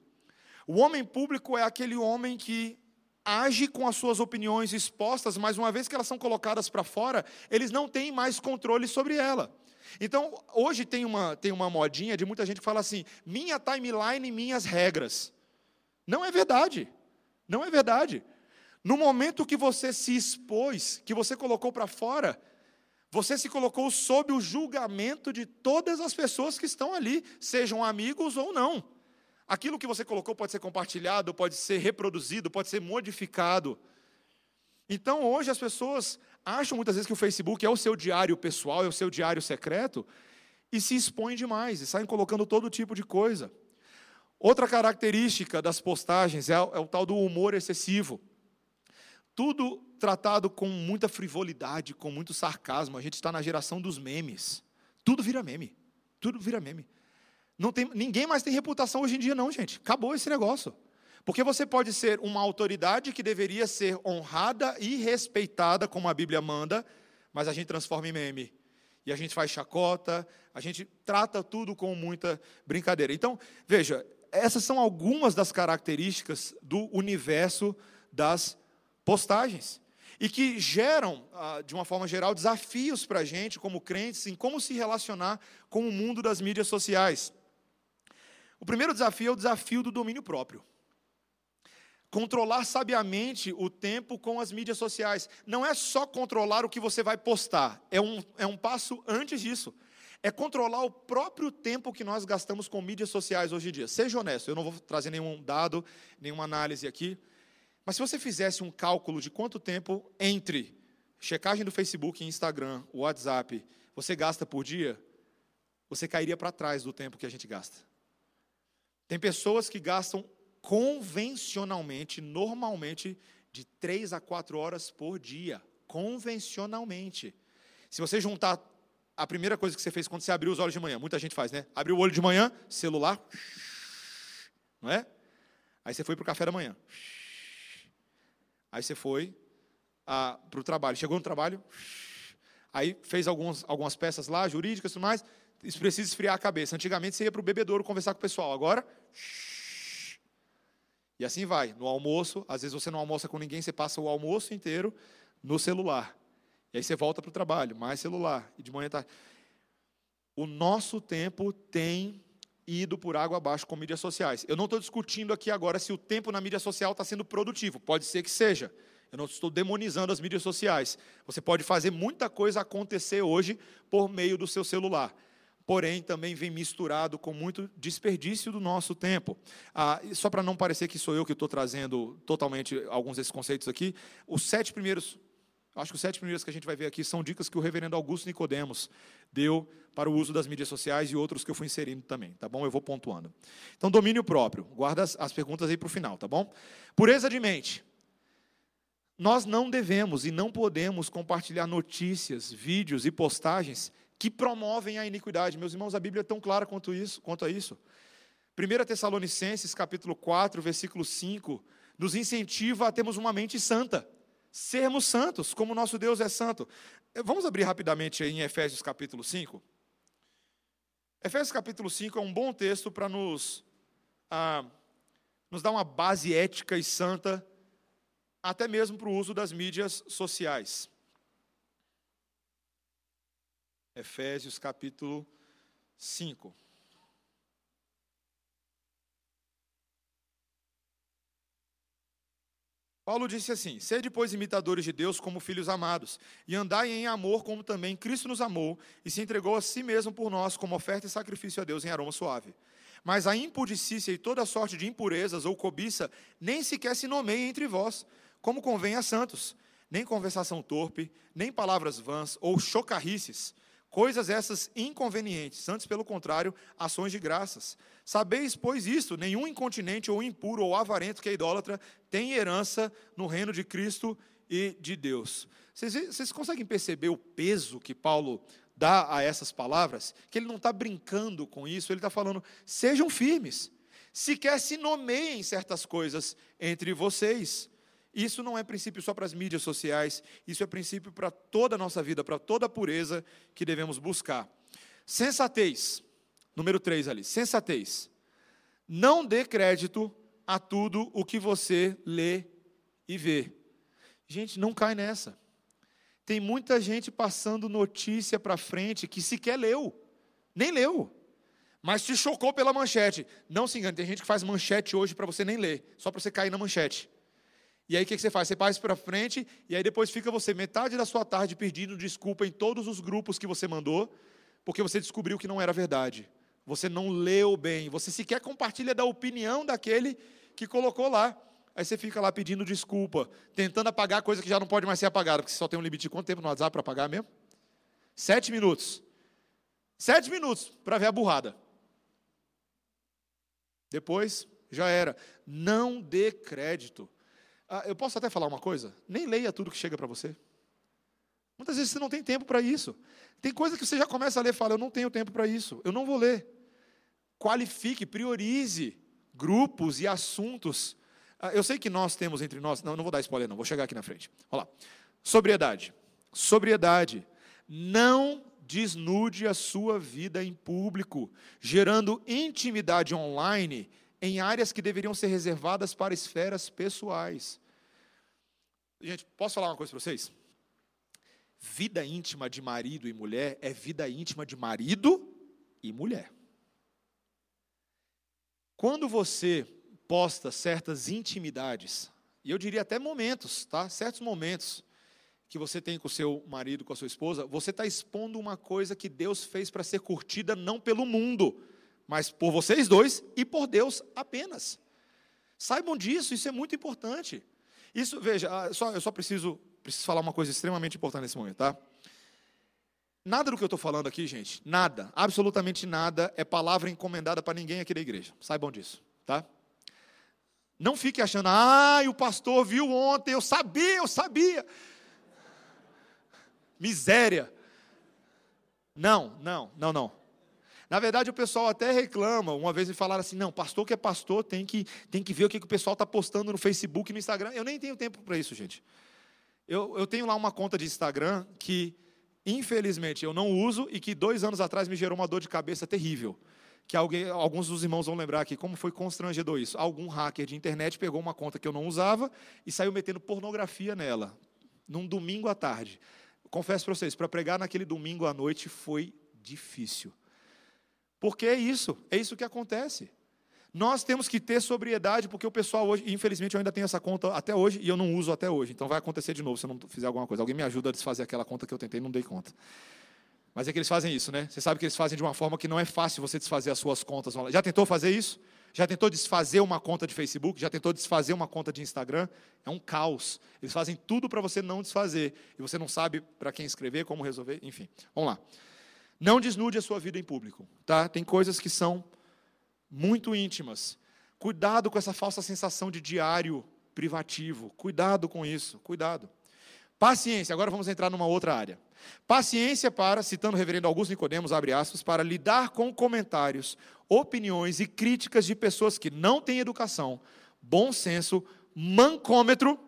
O homem público é aquele homem que age com as suas opiniões expostas, mas uma vez que elas são colocadas para fora, eles não têm mais controle sobre ela. Então, hoje tem uma, tem uma modinha de muita gente que fala assim: minha timeline, minhas regras. Não é verdade. Não é verdade. No momento que você se expôs, que você colocou para fora, você se colocou sob o julgamento de todas as pessoas que estão ali, sejam amigos ou não. Aquilo que você colocou pode ser compartilhado, pode ser reproduzido, pode ser modificado. Então, hoje as pessoas acham muitas vezes que o Facebook é o seu diário pessoal, é o seu diário secreto, e se expõem demais, e saem colocando todo tipo de coisa. Outra característica das postagens é, é o tal do humor excessivo. Tudo tratado com muita frivolidade, com muito sarcasmo. A gente está na geração dos memes. Tudo vira meme. Tudo vira meme. Não tem, ninguém mais tem reputação hoje em dia, não, gente. Acabou esse negócio. Porque você pode ser uma autoridade que deveria ser honrada e respeitada, como a Bíblia manda, mas a gente transforma em meme. E a gente faz chacota, a gente trata tudo com muita brincadeira. Então, veja, essas são algumas das características do universo das postagens. E que geram, ah, de uma forma geral, desafios para a gente, como crentes, em como se relacionar com o mundo das mídias sociais. O primeiro desafio é o desafio do domínio próprio. Controlar sabiamente o tempo com as mídias sociais. Não é só controlar o que você vai postar, é um, é um passo antes disso. É controlar o próprio tempo que nós gastamos com mídias sociais hoje em dia. Seja honesto, eu não vou trazer nenhum dado, nenhuma análise aqui. Mas se você fizesse um cálculo de quanto tempo entre checagem do Facebook, Instagram, WhatsApp, você gasta por dia, você cairia para trás do tempo que a gente gasta. Tem pessoas que gastam convencionalmente, normalmente, de 3 a 4 horas por dia. Convencionalmente. Se você juntar a primeira coisa que você fez quando você abriu os olhos de manhã, muita gente faz, né? Abriu o olho de manhã, celular, não é? Aí você foi para o café da manhã. Aí você foi ah, para o trabalho. Chegou no trabalho, aí fez alguns, algumas peças lá, jurídicas e tudo mais isso precisa esfriar a cabeça. Antigamente você ia para o bebedouro conversar com o pessoal, agora. E assim vai. No almoço, às vezes você não almoça com ninguém, você passa o almoço inteiro no celular. E aí você volta para o trabalho, mais celular. E de manhã está. O nosso tempo tem ido por água abaixo com mídias sociais. Eu não estou discutindo aqui agora se o tempo na mídia social está sendo produtivo. Pode ser que seja. Eu não estou demonizando as mídias sociais. Você pode fazer muita coisa acontecer hoje por meio do seu celular porém também vem misturado com muito desperdício do nosso tempo. Ah, só para não parecer que sou eu que estou trazendo totalmente alguns desses conceitos aqui, os sete primeiros, acho que os sete primeiros que a gente vai ver aqui são dicas que o reverendo Augusto Nicodemos deu para o uso das mídias sociais e outros que eu fui inserindo também, tá bom? Eu vou pontuando. Então, domínio próprio. Guarda as, as perguntas aí para o final, tá bom? Pureza de mente. Nós não devemos e não podemos compartilhar notícias, vídeos e postagens que promovem a iniquidade. Meus irmãos, a Bíblia é tão clara quanto, isso, quanto a isso. 1 Tessalonicenses, capítulo 4, versículo 5, nos incentiva a termos uma mente santa, sermos santos, como nosso Deus é santo. Vamos abrir rapidamente em Efésios, capítulo 5. Efésios, capítulo 5 é um bom texto para nos, ah, nos dar uma base ética e santa, até mesmo para o uso das mídias sociais. Efésios capítulo 5. Paulo disse assim: Sede, pois, imitadores de Deus como filhos amados, e andai em amor como também Cristo nos amou e se entregou a si mesmo por nós como oferta e sacrifício a Deus em aroma suave. Mas a impudicícia e toda sorte de impurezas ou cobiça nem sequer se nomeia entre vós, como convém a santos, nem conversação torpe, nem palavras vãs ou chocarrices, coisas essas inconvenientes, antes, pelo contrário, ações de graças. Sabeis, pois, isto: nenhum incontinente ou impuro ou avarento que é idólatra tem herança no reino de Cristo e de Deus. Vocês, vocês conseguem perceber o peso que Paulo dá a essas palavras, que ele não está brincando com isso, ele está falando, sejam firmes, sequer se nomeiem certas coisas entre vocês. Isso não é princípio só para as mídias sociais, isso é princípio para toda a nossa vida, para toda a pureza que devemos buscar. Sensatez, número 3 ali, sensatez. Não dê crédito a tudo o que você lê e vê. Gente, não cai nessa. Tem muita gente passando notícia para frente que sequer leu, nem leu, mas te chocou pela manchete. Não se engane, tem gente que faz manchete hoje para você nem ler, só para você cair na manchete. E aí o que você faz? Você passa para frente e aí depois fica você metade da sua tarde pedindo desculpa em todos os grupos que você mandou, porque você descobriu que não era verdade. Você não leu bem, você sequer compartilha da opinião daquele que colocou lá. Aí você fica lá pedindo desculpa, tentando apagar coisa que já não pode mais ser apagada, porque você só tem um limite de quanto tempo no WhatsApp para apagar mesmo? Sete minutos. Sete minutos para ver a burrada. Depois, já era. Não dê crédito. Ah, eu posso até falar uma coisa? Nem leia tudo que chega para você. Muitas vezes você não tem tempo para isso. Tem coisa que você já começa a ler e fala: Eu não tenho tempo para isso, eu não vou ler. Qualifique, priorize grupos e assuntos ah, eu sei que nós temos entre nós, não, não vou dar spoiler, não, vou chegar aqui na frente. Olha lá. Sobriedade. Sobriedade. Não desnude a sua vida em público, gerando intimidade online em áreas que deveriam ser reservadas para esferas pessoais. Gente, posso falar uma coisa para vocês? Vida íntima de marido e mulher é vida íntima de marido e mulher. Quando você posta certas intimidades, e eu diria até momentos, tá? Certos momentos que você tem com o seu marido, com a sua esposa, você está expondo uma coisa que Deus fez para ser curtida não pelo mundo, mas por vocês dois e por Deus apenas. Saibam disso, isso é muito importante. Isso, veja, ah, só, eu só preciso, preciso falar uma coisa extremamente importante nesse momento, tá? Nada do que eu estou falando aqui, gente, nada, absolutamente nada, é palavra encomendada para ninguém aqui da igreja. Saibam disso, tá? Não fique achando, ah, o pastor viu ontem, eu sabia, eu sabia. Miséria. Não, não, não, não. Na verdade, o pessoal até reclama. Uma vez me falaram assim: não, pastor que é pastor tem que, tem que ver o que, que o pessoal está postando no Facebook e no Instagram. Eu nem tenho tempo para isso, gente. Eu, eu tenho lá uma conta de Instagram que, infelizmente, eu não uso e que dois anos atrás me gerou uma dor de cabeça terrível que alguém, alguns dos irmãos vão lembrar aqui como foi constrangedor isso. Algum hacker de internet pegou uma conta que eu não usava e saiu metendo pornografia nela, num domingo à tarde. Confesso para vocês, para pregar naquele domingo à noite foi difícil. Porque é isso, é isso que acontece. Nós temos que ter sobriedade, porque o pessoal hoje, infelizmente eu ainda tenho essa conta até hoje e eu não uso até hoje. Então vai acontecer de novo se eu não fizer alguma coisa. Alguém me ajuda a desfazer aquela conta que eu tentei e não dei conta. Mas é que eles fazem isso, né? Você sabe que eles fazem de uma forma que não é fácil você desfazer as suas contas. Já tentou fazer isso? Já tentou desfazer uma conta de Facebook? Já tentou desfazer uma conta de Instagram? É um caos. Eles fazem tudo para você não desfazer. E você não sabe para quem escrever, como resolver, enfim. Vamos lá. Não desnude a sua vida em público, tá? Tem coisas que são muito íntimas. Cuidado com essa falsa sensação de diário privativo. Cuidado com isso, cuidado. Paciência, agora vamos entrar numa outra área. Paciência para, citando o reverendo Augusto Nicodemos, abre aspas, para lidar com comentários, opiniões e críticas de pessoas que não têm educação, bom senso, mancômetro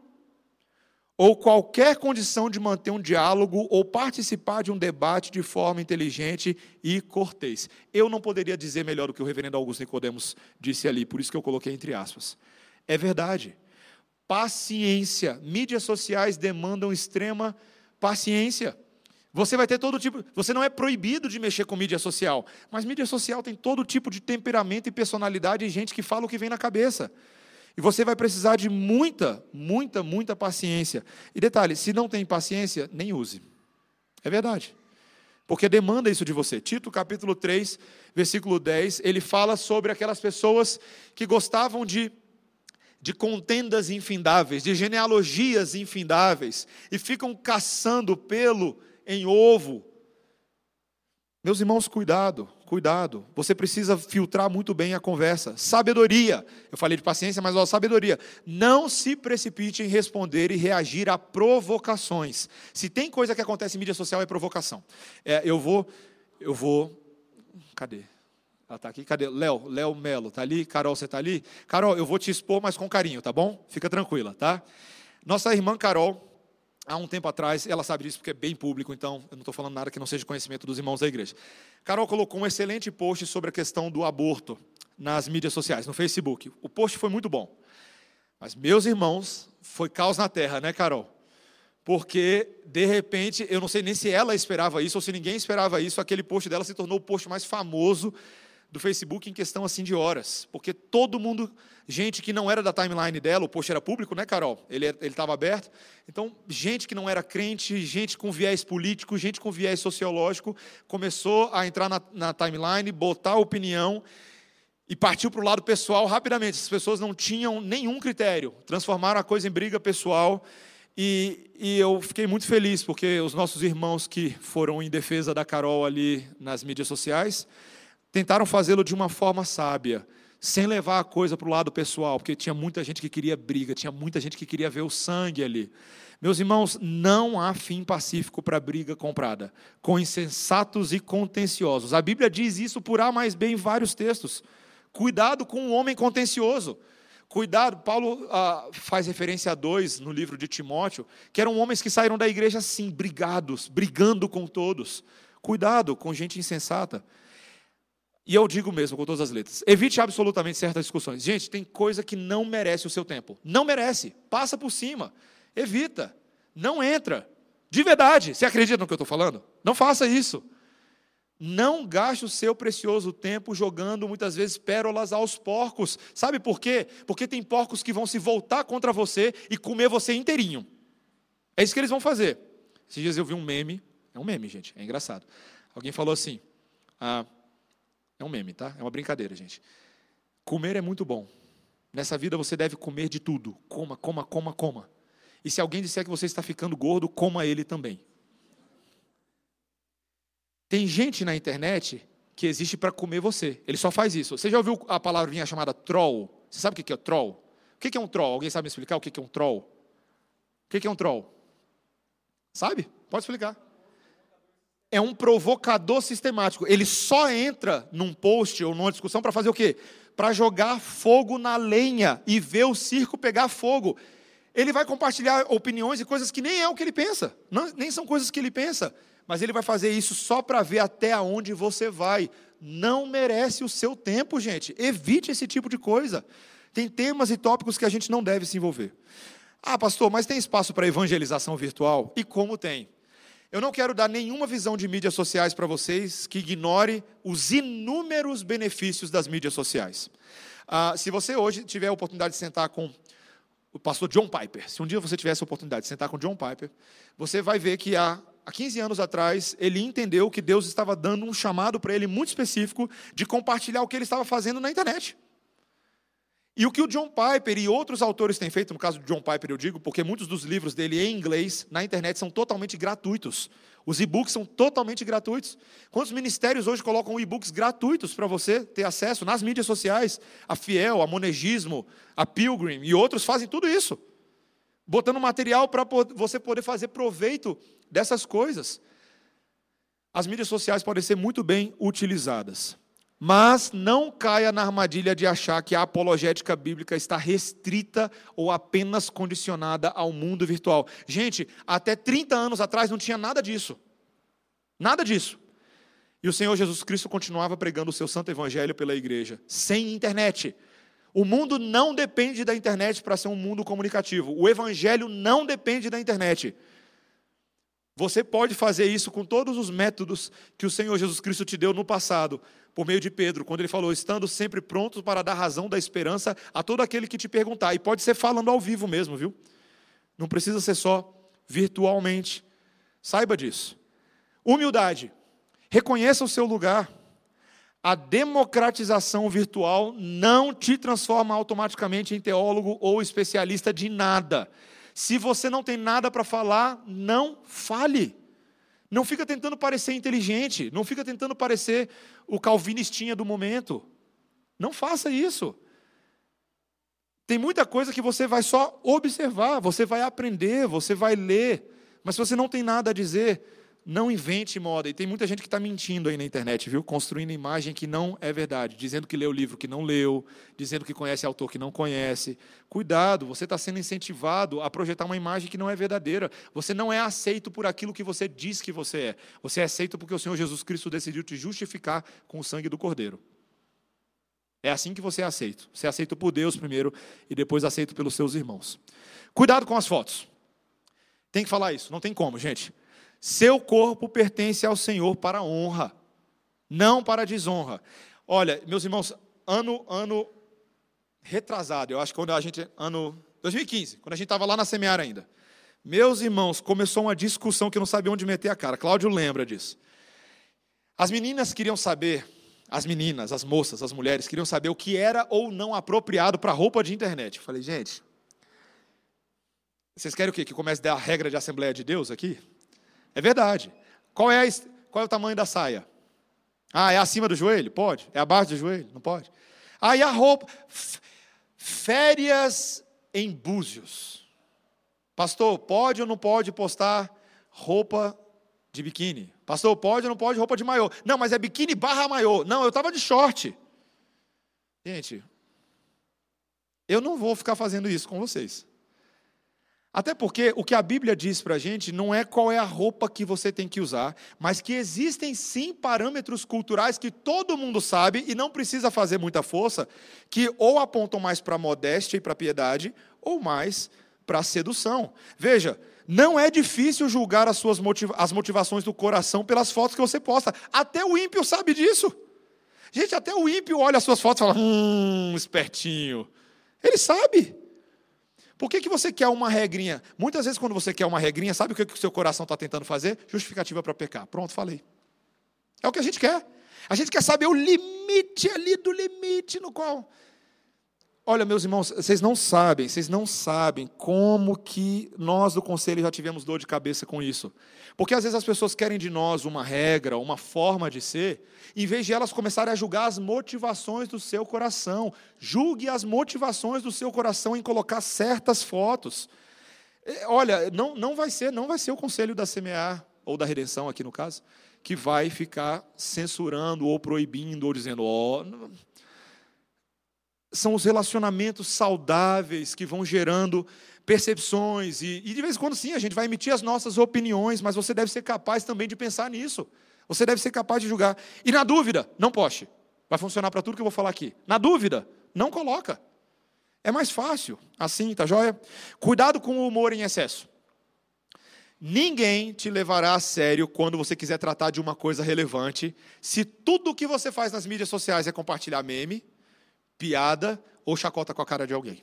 ou qualquer condição de manter um diálogo ou participar de um debate de forma inteligente e cortês. Eu não poderia dizer melhor do que o reverendo Augusto Nicodemos disse ali, por isso que eu coloquei entre aspas. É verdade. Paciência. Mídias sociais demandam extrema paciência. Você vai ter todo tipo. Você não é proibido de mexer com mídia social, mas mídia social tem todo tipo de temperamento e personalidade e gente que fala o que vem na cabeça. E você vai precisar de muita, muita, muita paciência. E detalhe: se não tem paciência, nem use. É verdade. Porque demanda isso de você. Tito capítulo 3, versículo 10, ele fala sobre aquelas pessoas que gostavam de, de contendas infindáveis, de genealogias infindáveis, e ficam caçando pelo em ovo. Meus irmãos, cuidado, cuidado. Você precisa filtrar muito bem a conversa. Sabedoria. Eu falei de paciência, mas ó, sabedoria. Não se precipite em responder e reagir a provocações. Se tem coisa que acontece em mídia social é provocação. É, eu vou, eu vou. Cadê? Ela está aqui. Cadê? Léo, Léo Melo, está ali? Carol, você está ali? Carol, eu vou te expor, mas com carinho, tá bom? Fica tranquila, tá? Nossa irmã Carol, há um tempo atrás, ela sabe disso porque é bem público, então eu não estou falando nada que não seja conhecimento dos irmãos da igreja. Carol colocou um excelente post sobre a questão do aborto nas mídias sociais, no Facebook. O post foi muito bom. Mas, meus irmãos, foi caos na terra, né, Carol? Porque, de repente, eu não sei nem se ela esperava isso ou se ninguém esperava isso, aquele post dela se tornou o post mais famoso do Facebook em questão assim de horas, porque todo mundo, gente que não era da timeline dela, o post era público, né, Carol? Ele ele estava aberto. Então, gente que não era crente, gente com viés político, gente com viés sociológico, começou a entrar na, na timeline, botar opinião e partiu para o lado pessoal rapidamente. As pessoas não tinham nenhum critério, transformaram a coisa em briga pessoal. E, e, eu fiquei muito feliz, porque os nossos irmãos que foram em defesa da Carol ali nas mídias sociais, Tentaram fazê-lo de uma forma sábia, sem levar a coisa para o lado pessoal, porque tinha muita gente que queria briga, tinha muita gente que queria ver o sangue ali. Meus irmãos, não há fim pacífico para briga comprada, com insensatos e contenciosos. A Bíblia diz isso por A mais B em vários textos. Cuidado com o homem contencioso. Cuidado, Paulo ah, faz referência a dois no livro de Timóteo, que eram homens que saíram da igreja assim, brigados, brigando com todos. Cuidado com gente insensata. E eu digo mesmo, com todas as letras, evite absolutamente certas discussões. Gente, tem coisa que não merece o seu tempo. Não merece. Passa por cima. Evita. Não entra. De verdade. Você acredita no que eu estou falando? Não faça isso. Não gaste o seu precioso tempo jogando muitas vezes pérolas aos porcos. Sabe por quê? Porque tem porcos que vão se voltar contra você e comer você inteirinho. É isso que eles vão fazer. Esses dias eu vi um meme. É um meme, gente. É engraçado. Alguém falou assim. Ah, é um meme, tá? É uma brincadeira, gente. Comer é muito bom. Nessa vida você deve comer de tudo. Coma, coma, coma, coma. E se alguém disser que você está ficando gordo, coma ele também. Tem gente na internet que existe para comer você. Ele só faz isso. Você já ouviu a palavrinha chamada troll? Você sabe o que é troll? O que é um troll? Alguém sabe me explicar o que é um troll? O que é um troll? Sabe? Pode explicar é um provocador sistemático. Ele só entra num post ou numa discussão para fazer o quê? Para jogar fogo na lenha e ver o circo pegar fogo. Ele vai compartilhar opiniões e coisas que nem é o que ele pensa, não, nem são coisas que ele pensa, mas ele vai fazer isso só para ver até onde você vai. Não merece o seu tempo, gente. Evite esse tipo de coisa. Tem temas e tópicos que a gente não deve se envolver. Ah, pastor, mas tem espaço para evangelização virtual? E como tem? Eu não quero dar nenhuma visão de mídias sociais para vocês que ignore os inúmeros benefícios das mídias sociais. Ah, se você hoje tiver a oportunidade de sentar com o pastor John Piper, se um dia você tivesse a oportunidade de sentar com John Piper, você vai ver que há, há 15 anos atrás ele entendeu que Deus estava dando um chamado para ele muito específico de compartilhar o que ele estava fazendo na internet. E o que o John Piper e outros autores têm feito, no caso do John Piper eu digo, porque muitos dos livros dele em inglês na internet são totalmente gratuitos. Os e-books são totalmente gratuitos. Quantos ministérios hoje colocam e-books gratuitos para você ter acesso nas mídias sociais? A Fiel, a Monegismo, a Pilgrim e outros fazem tudo isso. Botando material para você poder fazer proveito dessas coisas. As mídias sociais podem ser muito bem utilizadas. Mas não caia na armadilha de achar que a apologética bíblica está restrita ou apenas condicionada ao mundo virtual. Gente, até 30 anos atrás não tinha nada disso. Nada disso. E o Senhor Jesus Cristo continuava pregando o seu santo evangelho pela igreja, sem internet. O mundo não depende da internet para ser um mundo comunicativo. O evangelho não depende da internet. Você pode fazer isso com todos os métodos que o Senhor Jesus Cristo te deu no passado, por meio de Pedro, quando ele falou: estando sempre prontos para dar razão da esperança a todo aquele que te perguntar. E pode ser falando ao vivo mesmo, viu? Não precisa ser só virtualmente. Saiba disso. Humildade. Reconheça o seu lugar. A democratização virtual não te transforma automaticamente em teólogo ou especialista de nada. Se você não tem nada para falar, não fale. Não fica tentando parecer inteligente, não fica tentando parecer o calvinistinha do momento. Não faça isso. Tem muita coisa que você vai só observar, você vai aprender, você vai ler, mas se você não tem nada a dizer, não invente moda. E tem muita gente que está mentindo aí na internet, viu? Construindo imagem que não é verdade, dizendo que leu o livro que não leu, dizendo que conhece autor que não conhece. Cuidado, você está sendo incentivado a projetar uma imagem que não é verdadeira. Você não é aceito por aquilo que você diz que você é. Você é aceito porque o Senhor Jesus Cristo decidiu te justificar com o sangue do Cordeiro. É assim que você é aceito. Você é aceito por Deus primeiro e depois aceito pelos seus irmãos. Cuidado com as fotos. Tem que falar isso, não tem como, gente. Seu corpo pertence ao Senhor para honra, não para desonra. Olha, meus irmãos, ano ano retrasado, eu acho que quando a gente ano 2015, quando a gente estava lá na semear ainda. Meus irmãos, começou uma discussão que eu não sabia onde meter a cara. Cláudio lembra disso. As meninas queriam saber, as meninas, as moças, as mulheres queriam saber o que era ou não apropriado para roupa de internet. Eu falei, gente, vocês querem o quê? Que comece a dar a regra de Assembleia de Deus aqui? É verdade. Qual é, a, qual é o tamanho da saia? Ah, é acima do joelho? Pode. É abaixo do joelho? Não pode. Ah, e a roupa? Férias em Búzios. Pastor, pode ou não pode postar roupa de biquíni? Pastor, pode ou não pode roupa de maiô? Não, mas é biquíni barra maiô. Não, eu estava de short. Gente, eu não vou ficar fazendo isso com vocês. Até porque o que a Bíblia diz para a gente não é qual é a roupa que você tem que usar, mas que existem sim parâmetros culturais que todo mundo sabe e não precisa fazer muita força, que ou apontam mais para modéstia e para piedade, ou mais para sedução. Veja, não é difícil julgar as suas motiva as motivações do coração pelas fotos que você posta. Até o ímpio sabe disso. Gente, até o ímpio olha as suas fotos e fala: hum, espertinho. Ele sabe. Por que, que você quer uma regrinha? Muitas vezes, quando você quer uma regrinha, sabe o que, o seu coração está tentando fazer? Justificativa para pecar. Pronto, falei. É o que a gente quer. A gente quer saber o limite ali do limite no qual Olha, meus irmãos, vocês não sabem, vocês não sabem como que nós do conselho já tivemos dor de cabeça com isso. Porque às vezes as pessoas querem de nós uma regra, uma forma de ser, em vez de elas começarem a julgar as motivações do seu coração. Julgue as motivações do seu coração em colocar certas fotos. É, olha, não, não vai ser, não vai ser o conselho da semear ou da redenção aqui no caso, que vai ficar censurando ou proibindo ou dizendo, ó, oh, são os relacionamentos saudáveis que vão gerando percepções. E, e, de vez em quando, sim, a gente vai emitir as nossas opiniões, mas você deve ser capaz também de pensar nisso. Você deve ser capaz de julgar. E na dúvida, não poste. Vai funcionar para tudo que eu vou falar aqui. Na dúvida, não coloca. É mais fácil. Assim, tá joia? Cuidado com o humor em excesso. Ninguém te levará a sério quando você quiser tratar de uma coisa relevante, se tudo o que você faz nas mídias sociais é compartilhar meme, piada ou chacota com a cara de alguém.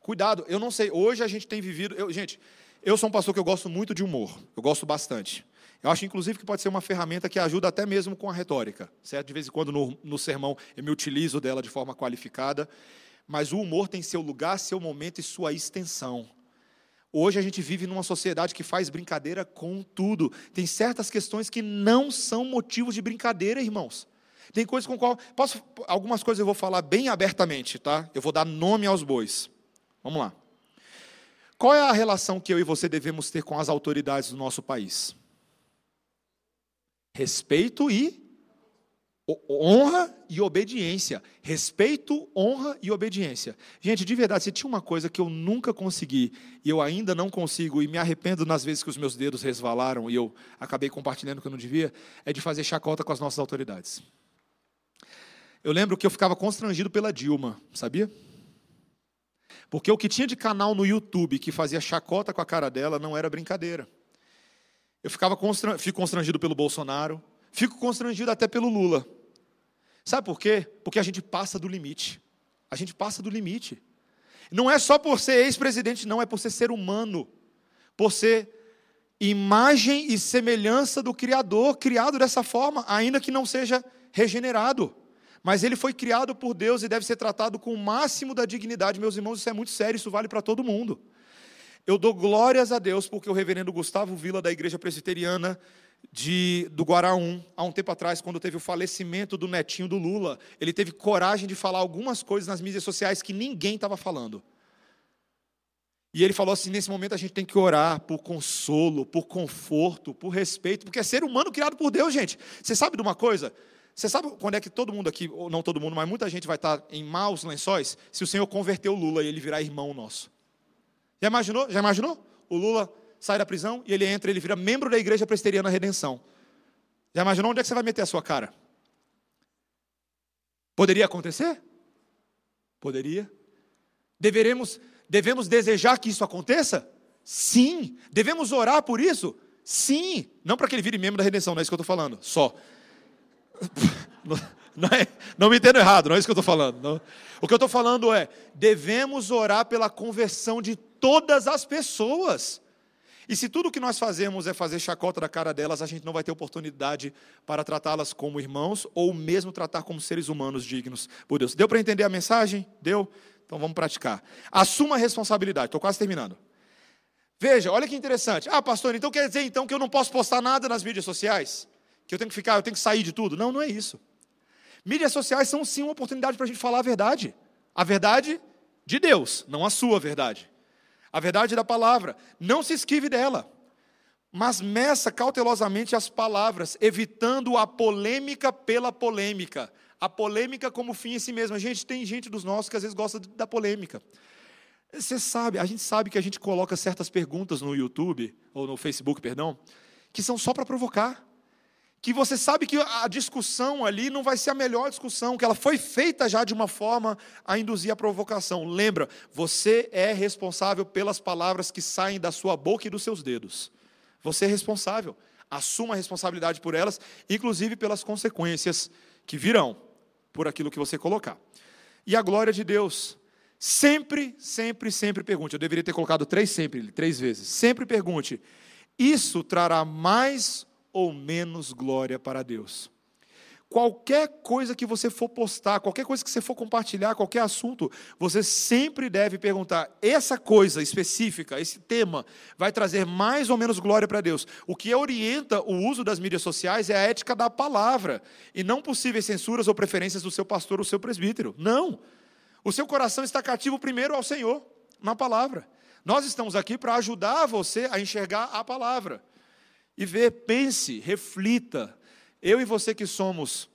Cuidado, eu não sei, hoje a gente tem vivido. Eu, gente, eu sou um pastor que eu gosto muito de humor, eu gosto bastante. Eu acho, inclusive, que pode ser uma ferramenta que ajuda até mesmo com a retórica. Certo? De vez em quando no, no sermão eu me utilizo dela de forma qualificada. Mas o humor tem seu lugar, seu momento e sua extensão. Hoje a gente vive numa sociedade que faz brincadeira com tudo. Tem certas questões que não são motivos de brincadeira, irmãos. Tem coisas com qual posso algumas coisas eu vou falar bem abertamente, tá? Eu vou dar nome aos bois. Vamos lá. Qual é a relação que eu e você devemos ter com as autoridades do nosso país? Respeito e honra e obediência. Respeito, honra e obediência. Gente, de verdade, se tinha uma coisa que eu nunca consegui e eu ainda não consigo e me arrependo nas vezes que os meus dedos resvalaram e eu acabei compartilhando o que eu não devia, é de fazer chacota com as nossas autoridades. Eu lembro que eu ficava constrangido pela Dilma, sabia? Porque o que tinha de canal no YouTube que fazia chacota com a cara dela não era brincadeira. Eu ficava constrangido, fico constrangido pelo Bolsonaro, fico constrangido até pelo Lula. Sabe por quê? Porque a gente passa do limite. A gente passa do limite. Não é só por ser ex-presidente, não, é por ser ser humano, por ser imagem e semelhança do Criador, criado dessa forma, ainda que não seja regenerado. Mas ele foi criado por Deus e deve ser tratado com o máximo da dignidade. Meus irmãos, isso é muito sério, isso vale para todo mundo. Eu dou glórias a Deus porque o reverendo Gustavo Vila, da Igreja Presbiteriana de, do Guaraum, há um tempo atrás, quando teve o falecimento do netinho do Lula, ele teve coragem de falar algumas coisas nas mídias sociais que ninguém estava falando. E ele falou assim: nesse momento a gente tem que orar por consolo, por conforto, por respeito, porque é ser humano criado por Deus, gente. Você sabe de uma coisa? Você sabe quando é que todo mundo aqui, ou não todo mundo, mas muita gente vai estar em maus lençóis? Se o Senhor converter o Lula e ele virar irmão nosso. Já imaginou? Já imaginou? O Lula sai da prisão e ele entra, ele vira membro da Igreja Presbiteriana Redenção. Já imaginou onde é que você vai meter a sua cara? Poderia acontecer? Poderia. Deveremos Devemos desejar que isso aconteça? Sim. Devemos orar por isso? Sim. Não para que ele vire membro da redenção, não é isso que eu estou falando. Só. <laughs> Não, é, não, me entendo errado, não é isso que eu estou falando. Não. O que eu estou falando é: devemos orar pela conversão de todas as pessoas. E se tudo que nós fazemos é fazer chacota da cara delas, a gente não vai ter oportunidade para tratá-las como irmãos ou mesmo tratar como seres humanos dignos por Deus. Deu para entender a mensagem? Deu? Então vamos praticar. Assuma a responsabilidade. Estou quase terminando. Veja, olha que interessante. Ah, pastor, então quer dizer então que eu não posso postar nada nas mídias sociais? Que eu tenho que ficar, eu tenho que sair de tudo? Não, não é isso. Mídias sociais são sim uma oportunidade para a gente falar a verdade. A verdade de Deus, não a sua verdade. A verdade da palavra. Não se esquive dela. Mas meça cautelosamente as palavras, evitando a polêmica pela polêmica a polêmica como fim em si mesma. Gente, tem gente dos nossos que às vezes gosta da polêmica. Você sabe, a gente sabe que a gente coloca certas perguntas no YouTube, ou no Facebook, perdão, que são só para provocar. Que você sabe que a discussão ali não vai ser a melhor discussão, que ela foi feita já de uma forma a induzir a provocação. Lembra, você é responsável pelas palavras que saem da sua boca e dos seus dedos. Você é responsável. Assuma a responsabilidade por elas, inclusive pelas consequências que virão por aquilo que você colocar. E a glória de Deus. Sempre, sempre, sempre pergunte. Eu deveria ter colocado três sempre, três vezes. Sempre pergunte: isso trará mais ou menos glória para Deus? Qualquer coisa que você for postar, qualquer coisa que você for compartilhar, qualquer assunto, você sempre deve perguntar: essa coisa específica, esse tema, vai trazer mais ou menos glória para Deus? O que orienta o uso das mídias sociais é a ética da palavra, e não possíveis censuras ou preferências do seu pastor ou seu presbítero. Não. O seu coração está cativo primeiro ao Senhor, na palavra. Nós estamos aqui para ajudar você a enxergar a palavra e ver, pense, reflita eu e você que somos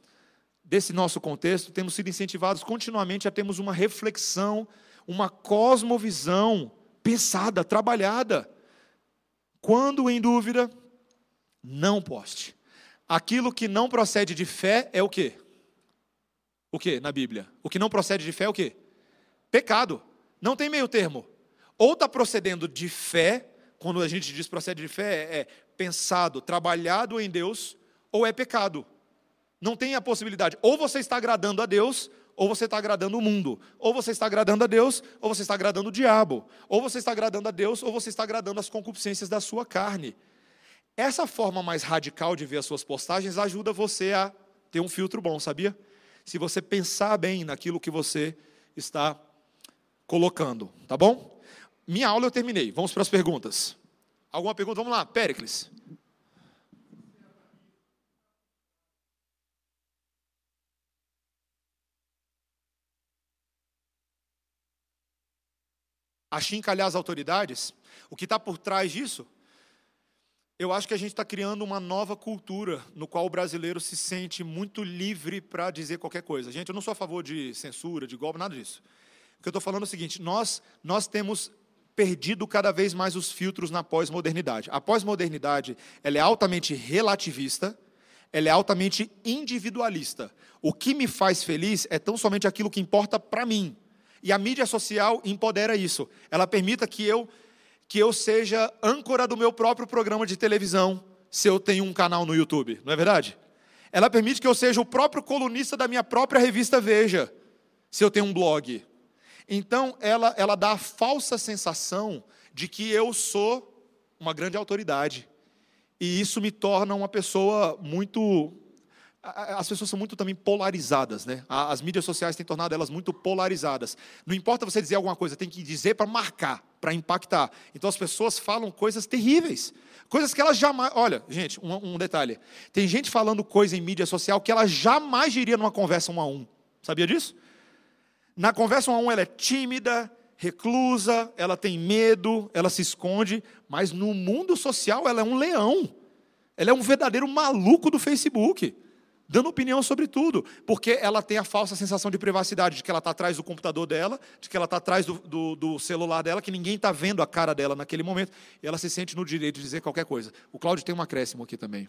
desse nosso contexto, temos sido incentivados continuamente a termos uma reflexão, uma cosmovisão pensada, trabalhada. Quando em dúvida, não poste. Aquilo que não procede de fé é o quê? O que na Bíblia? O que não procede de fé é o quê? Pecado. Não tem meio termo. Ou está procedendo de fé, quando a gente diz procede de fé, é pensado, trabalhado em Deus, ou é pecado. Não tem a possibilidade. Ou você está agradando a Deus, ou você está agradando o mundo. Ou você está agradando a Deus, ou você está agradando o diabo. Ou você está agradando a Deus, ou você está agradando as concupiscências da sua carne. Essa forma mais radical de ver as suas postagens ajuda você a ter um filtro bom, sabia? Se você pensar bem naquilo que você está colocando, tá bom? Minha aula eu terminei. Vamos para as perguntas. Alguma pergunta? Vamos lá, Péricles. achincalhar as autoridades, o que está por trás disso? Eu acho que a gente está criando uma nova cultura no qual o brasileiro se sente muito livre para dizer qualquer coisa. Gente, eu não sou a favor de censura, de golpe, nada disso. O que eu estou falando é o seguinte: nós, nós temos perdido cada vez mais os filtros na pós-modernidade. A pós-modernidade ela é altamente relativista, ela é altamente individualista. O que me faz feliz é tão somente aquilo que importa para mim. E a mídia social empodera isso. Ela permita que eu que eu seja âncora do meu próprio programa de televisão, se eu tenho um canal no YouTube, não é verdade? Ela permite que eu seja o próprio colunista da minha própria revista Veja, se eu tenho um blog. Então, ela, ela dá a falsa sensação de que eu sou uma grande autoridade. E isso me torna uma pessoa muito. As pessoas são muito também polarizadas, né? As mídias sociais têm tornado elas muito polarizadas. Não importa você dizer alguma coisa, tem que dizer para marcar, para impactar. Então as pessoas falam coisas terríveis. Coisas que elas jamais. Olha, gente, um, um, detalhe. Tem gente falando coisa em mídia social que ela jamais diria numa conversa um a um. Sabia disso? Na conversa um a um, ela é tímida, reclusa, ela tem medo, ela se esconde, mas no mundo social ela é um leão. Ela é um verdadeiro maluco do Facebook, dando opinião sobre tudo, porque ela tem a falsa sensação de privacidade, de que ela está atrás do computador dela, de que ela está atrás do, do, do, celular dela, que ninguém está vendo a cara dela naquele momento, e ela se sente no direito de dizer qualquer coisa. O Cláudio tem um acréscimo aqui também.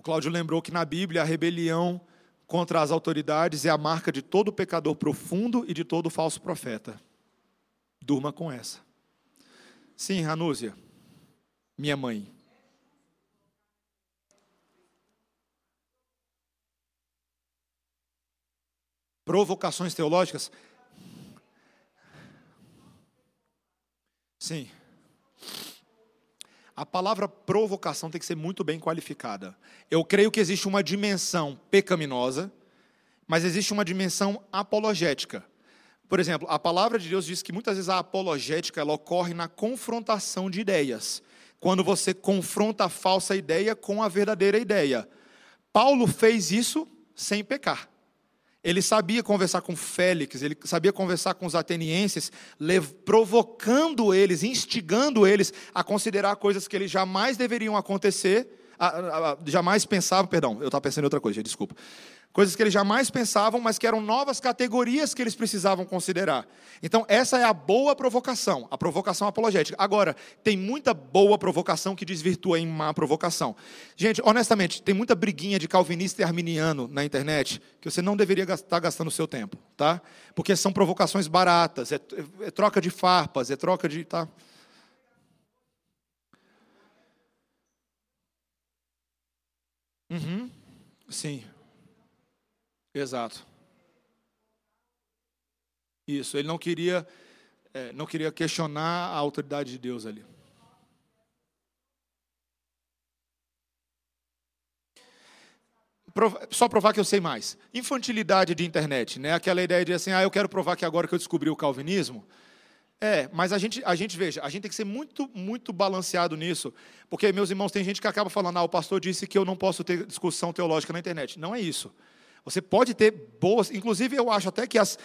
O Cláudio lembrou que na Bíblia a rebelião contra as autoridades é a marca de todo pecador profundo e de todo falso profeta. Durma com essa. Sim, Ranúzia, minha mãe. Provocações teológicas? Sim. A palavra provocação tem que ser muito bem qualificada. Eu creio que existe uma dimensão pecaminosa, mas existe uma dimensão apologética. Por exemplo, a palavra de Deus diz que muitas vezes a apologética ela ocorre na confrontação de ideias. Quando você confronta a falsa ideia com a verdadeira ideia. Paulo fez isso sem pecar. Ele sabia conversar com Félix, ele sabia conversar com os atenienses, provocando eles, instigando eles a considerar coisas que eles jamais deveriam acontecer, jamais pensavam, perdão, eu estava pensando em outra coisa, desculpa coisas que eles jamais pensavam, mas que eram novas categorias que eles precisavam considerar. Então, essa é a boa provocação, a provocação apologética. Agora, tem muita boa provocação que desvirtua em má provocação. Gente, honestamente, tem muita briguinha de calvinista e arminiano na internet que você não deveria estar gastando o seu tempo, tá? Porque são provocações baratas, é, é troca de farpas, é troca de. Tá? Uhum. Sim. Exato. Isso, ele não queria, é, não queria questionar a autoridade de Deus ali. Só provar que eu sei mais. Infantilidade de internet, né? Aquela ideia de assim, ah, eu quero provar que agora que eu descobri o calvinismo. É, mas a gente, a gente veja, a gente tem que ser muito, muito balanceado nisso, porque meus irmãos, tem gente que acaba falando, ah, o pastor disse que eu não posso ter discussão teológica na internet. Não é isso. Você pode ter boas, inclusive eu acho até que as,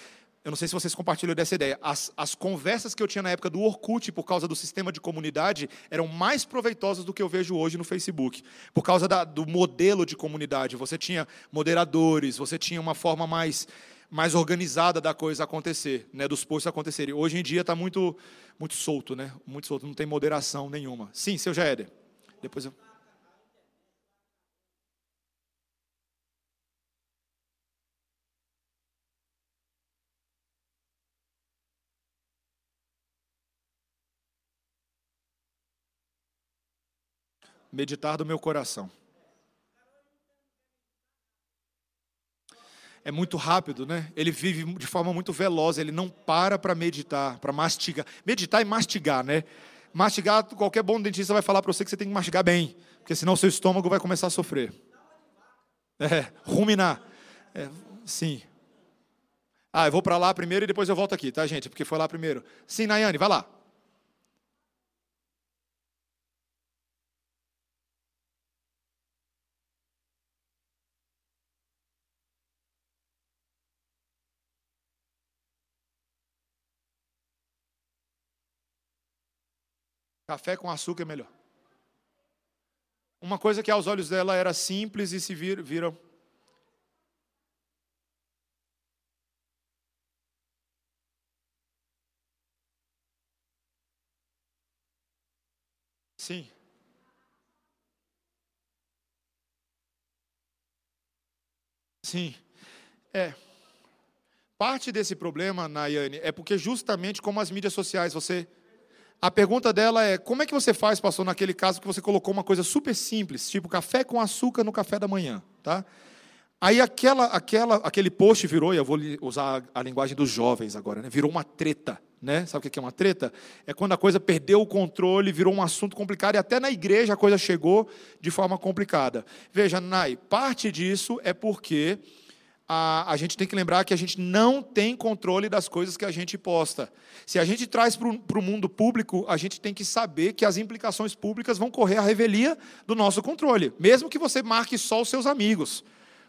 eu não sei se vocês compartilham dessa ideia, as, as conversas que eu tinha na época do Orkut, por causa do sistema de comunidade, eram mais proveitosas do que eu vejo hoje no Facebook. Por causa da, do modelo de comunidade. Você tinha moderadores, você tinha uma forma mais, mais organizada da coisa acontecer, né, dos posts acontecerem. Hoje em dia está muito, muito solto, né? Muito solto, não tem moderação nenhuma. Sim, seu Jaeder. Depois eu. Meditar do meu coração. É muito rápido, né? Ele vive de forma muito veloz, ele não para para meditar, para mastigar. Meditar e mastigar, né? Mastigar, qualquer bom dentista vai falar para você que você tem que mastigar bem, porque senão seu estômago vai começar a sofrer. É, ruminar. É, sim. Ah, eu vou para lá primeiro e depois eu volto aqui, tá, gente? Porque foi lá primeiro. Sim, Nayane, vai lá. Café com açúcar é melhor. Uma coisa que aos olhos dela era simples e se vir, viram. Sim. Sim. É. Parte desse problema, Nayane, é porque justamente como as mídias sociais, você. A pergunta dela é: como é que você faz, pastor, naquele caso que você colocou uma coisa super simples, tipo café com açúcar no café da manhã, tá? Aí aquela, aquela, aquele post virou, e eu vou usar a linguagem dos jovens agora, né? virou uma treta. Né? Sabe o que é uma treta? É quando a coisa perdeu o controle, virou um assunto complicado, e até na igreja a coisa chegou de forma complicada. Veja, Nai, parte disso é porque a, a gente tem que lembrar que a gente não tem controle das coisas que a gente posta. Se a gente traz para o mundo público, a gente tem que saber que as implicações públicas vão correr a revelia do nosso controle, mesmo que você marque só os seus amigos.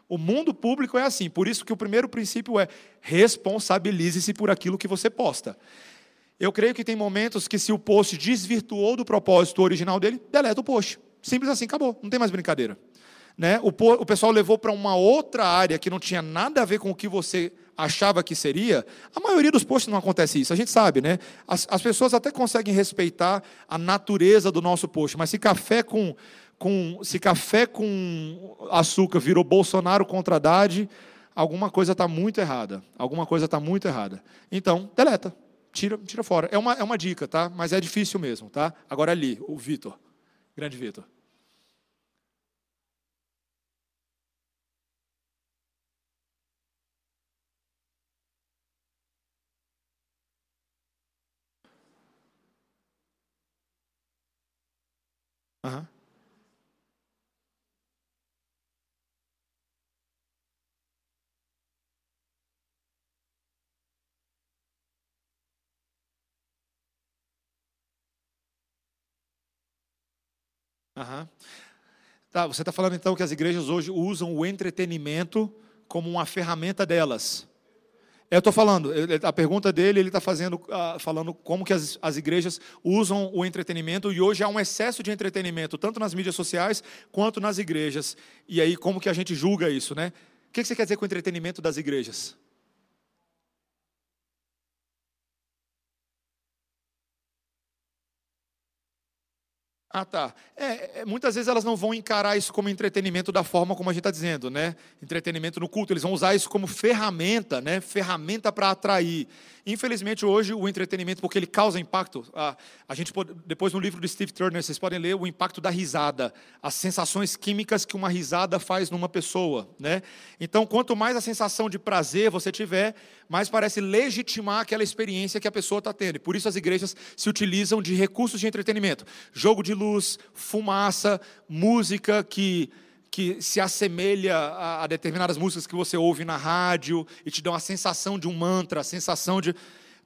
O mundo público é assim, por isso que o primeiro princípio é responsabilize-se por aquilo que você posta. Eu creio que tem momentos que se o post desvirtuou do propósito original dele, deleta o post. Simples assim, acabou, não tem mais brincadeira. Né? O, o pessoal levou para uma outra área que não tinha nada a ver com o que você achava que seria. A maioria dos posts não acontece isso, a gente sabe, né? As, as pessoas até conseguem respeitar a natureza do nosso post, mas se café com com se café com açúcar virou Bolsonaro contra Haddad, alguma coisa está muito errada. Alguma coisa está muito errada. Então, deleta. Tira, tira fora. É uma, é uma dica, tá? Mas é difícil mesmo, tá? Agora ali, o Vitor. Grande Vitor. Uhum. Uhum. Tá, você está falando então que as igrejas hoje usam o entretenimento como uma ferramenta delas. Eu estou falando, a pergunta dele, ele está fazendo, uh, falando como que as, as igrejas usam o entretenimento e hoje há um excesso de entretenimento, tanto nas mídias sociais quanto nas igrejas. E aí, como que a gente julga isso, né? O que você quer dizer com o entretenimento das igrejas? Ah, tá. É, é, muitas vezes elas não vão encarar isso como entretenimento da forma como a gente está dizendo, né? Entretenimento no culto. Eles vão usar isso como ferramenta, né? Ferramenta para atrair. Infelizmente, hoje, o entretenimento, porque ele causa impacto, a, a gente pode, depois no livro do Steve Turner, vocês podem ler o impacto da risada, as sensações químicas que uma risada faz numa pessoa. Né? Então, quanto mais a sensação de prazer você tiver, mais parece legitimar aquela experiência que a pessoa está tendo. E por isso as igrejas se utilizam de recursos de entretenimento. Jogo de luz, fumaça, música que que se assemelha a, determinadas músicas que você ouve na rádio e te dão a sensação de um mantra, a sensação de.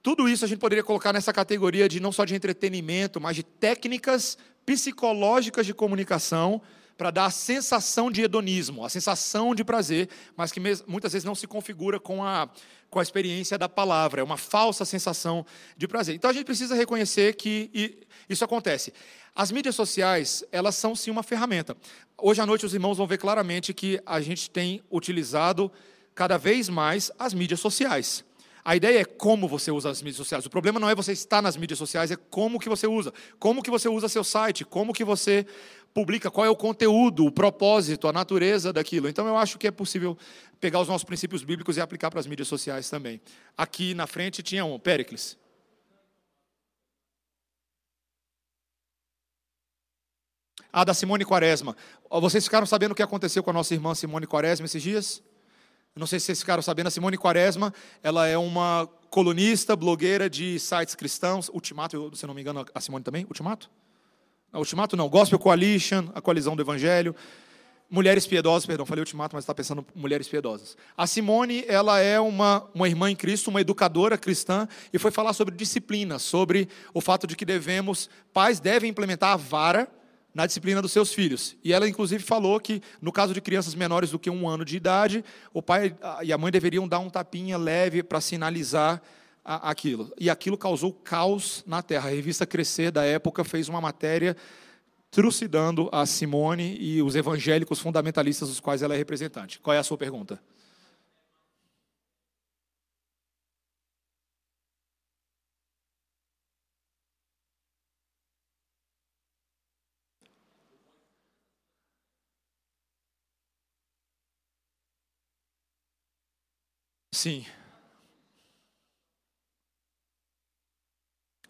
Tudo isso a gente poderia colocar nessa categoria de não só de entretenimento, mas de técnicas psicológicas de comunicação para dar a sensação de hedonismo, a sensação de prazer, mas que muitas vezes não se configura com a, com a experiência da palavra, é uma falsa sensação de prazer. Então a gente precisa reconhecer que isso acontece. As mídias sociais, elas são sim uma ferramenta. Hoje à noite os irmãos vão ver claramente que a gente tem utilizado cada vez mais as mídias sociais. A ideia é como você usa as mídias sociais. O problema não é você estar nas mídias sociais, é como que você usa. Como que você usa seu site, como que você publica, qual é o conteúdo, o propósito, a natureza daquilo. Então eu acho que é possível pegar os nossos princípios bíblicos e aplicar para as mídias sociais também. Aqui na frente tinha um Péricles. Ah, da Simone Quaresma. Vocês ficaram sabendo o que aconteceu com a nossa irmã Simone Quaresma esses dias? Não sei se vocês ficaram sabendo, a Simone Quaresma, ela é uma colunista, blogueira de sites cristãos. Ultimato, se não me engano, a Simone também? Ultimato? Não, Ultimato não. Gospel Coalition, a coalizão do Evangelho. Mulheres Piedosas, perdão, falei ultimato, mas está pensando mulheres piedosas. A Simone, ela é uma, uma irmã em Cristo, uma educadora cristã, e foi falar sobre disciplina, sobre o fato de que devemos, pais devem implementar a vara na disciplina dos seus filhos. E ela, inclusive, falou que, no caso de crianças menores do que um ano de idade, o pai e a mãe deveriam dar um tapinha leve para sinalizar a, aquilo. E aquilo causou caos na terra. A revista Crescer, da época, fez uma matéria trucidando a Simone e os evangélicos fundamentalistas dos quais ela é representante. Qual é a sua pergunta? Sim.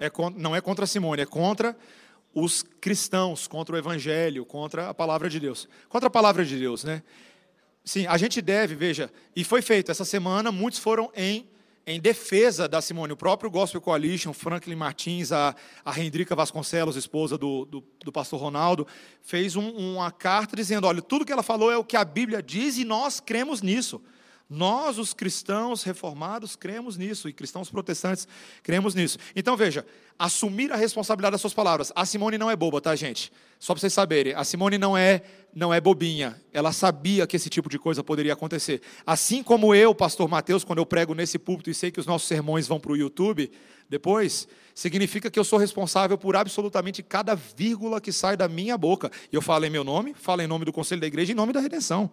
É, não é contra Simone, é contra os cristãos, contra o evangelho, contra a palavra de Deus. Contra a palavra de Deus, né? Sim, a gente deve, veja, e foi feito essa semana, muitos foram em em defesa da Simone, o próprio Gospel Coalition, Franklin Martins, a, a Rendrica Vasconcelos, esposa do, do, do pastor Ronaldo, fez um, uma carta dizendo: olha, tudo que ela falou é o que a Bíblia diz e nós cremos nisso. Nós, os cristãos reformados, cremos nisso, e cristãos protestantes, cremos nisso. Então, veja, assumir a responsabilidade das suas palavras. A Simone não é boba, tá, gente? Só para vocês saberem, a Simone não é, não é bobinha. Ela sabia que esse tipo de coisa poderia acontecer. Assim como eu, pastor Mateus, quando eu prego nesse púlpito e sei que os nossos sermões vão para o YouTube depois, significa que eu sou responsável por absolutamente cada vírgula que sai da minha boca. E eu falo em meu nome, falo em nome do Conselho da Igreja, em nome da redenção.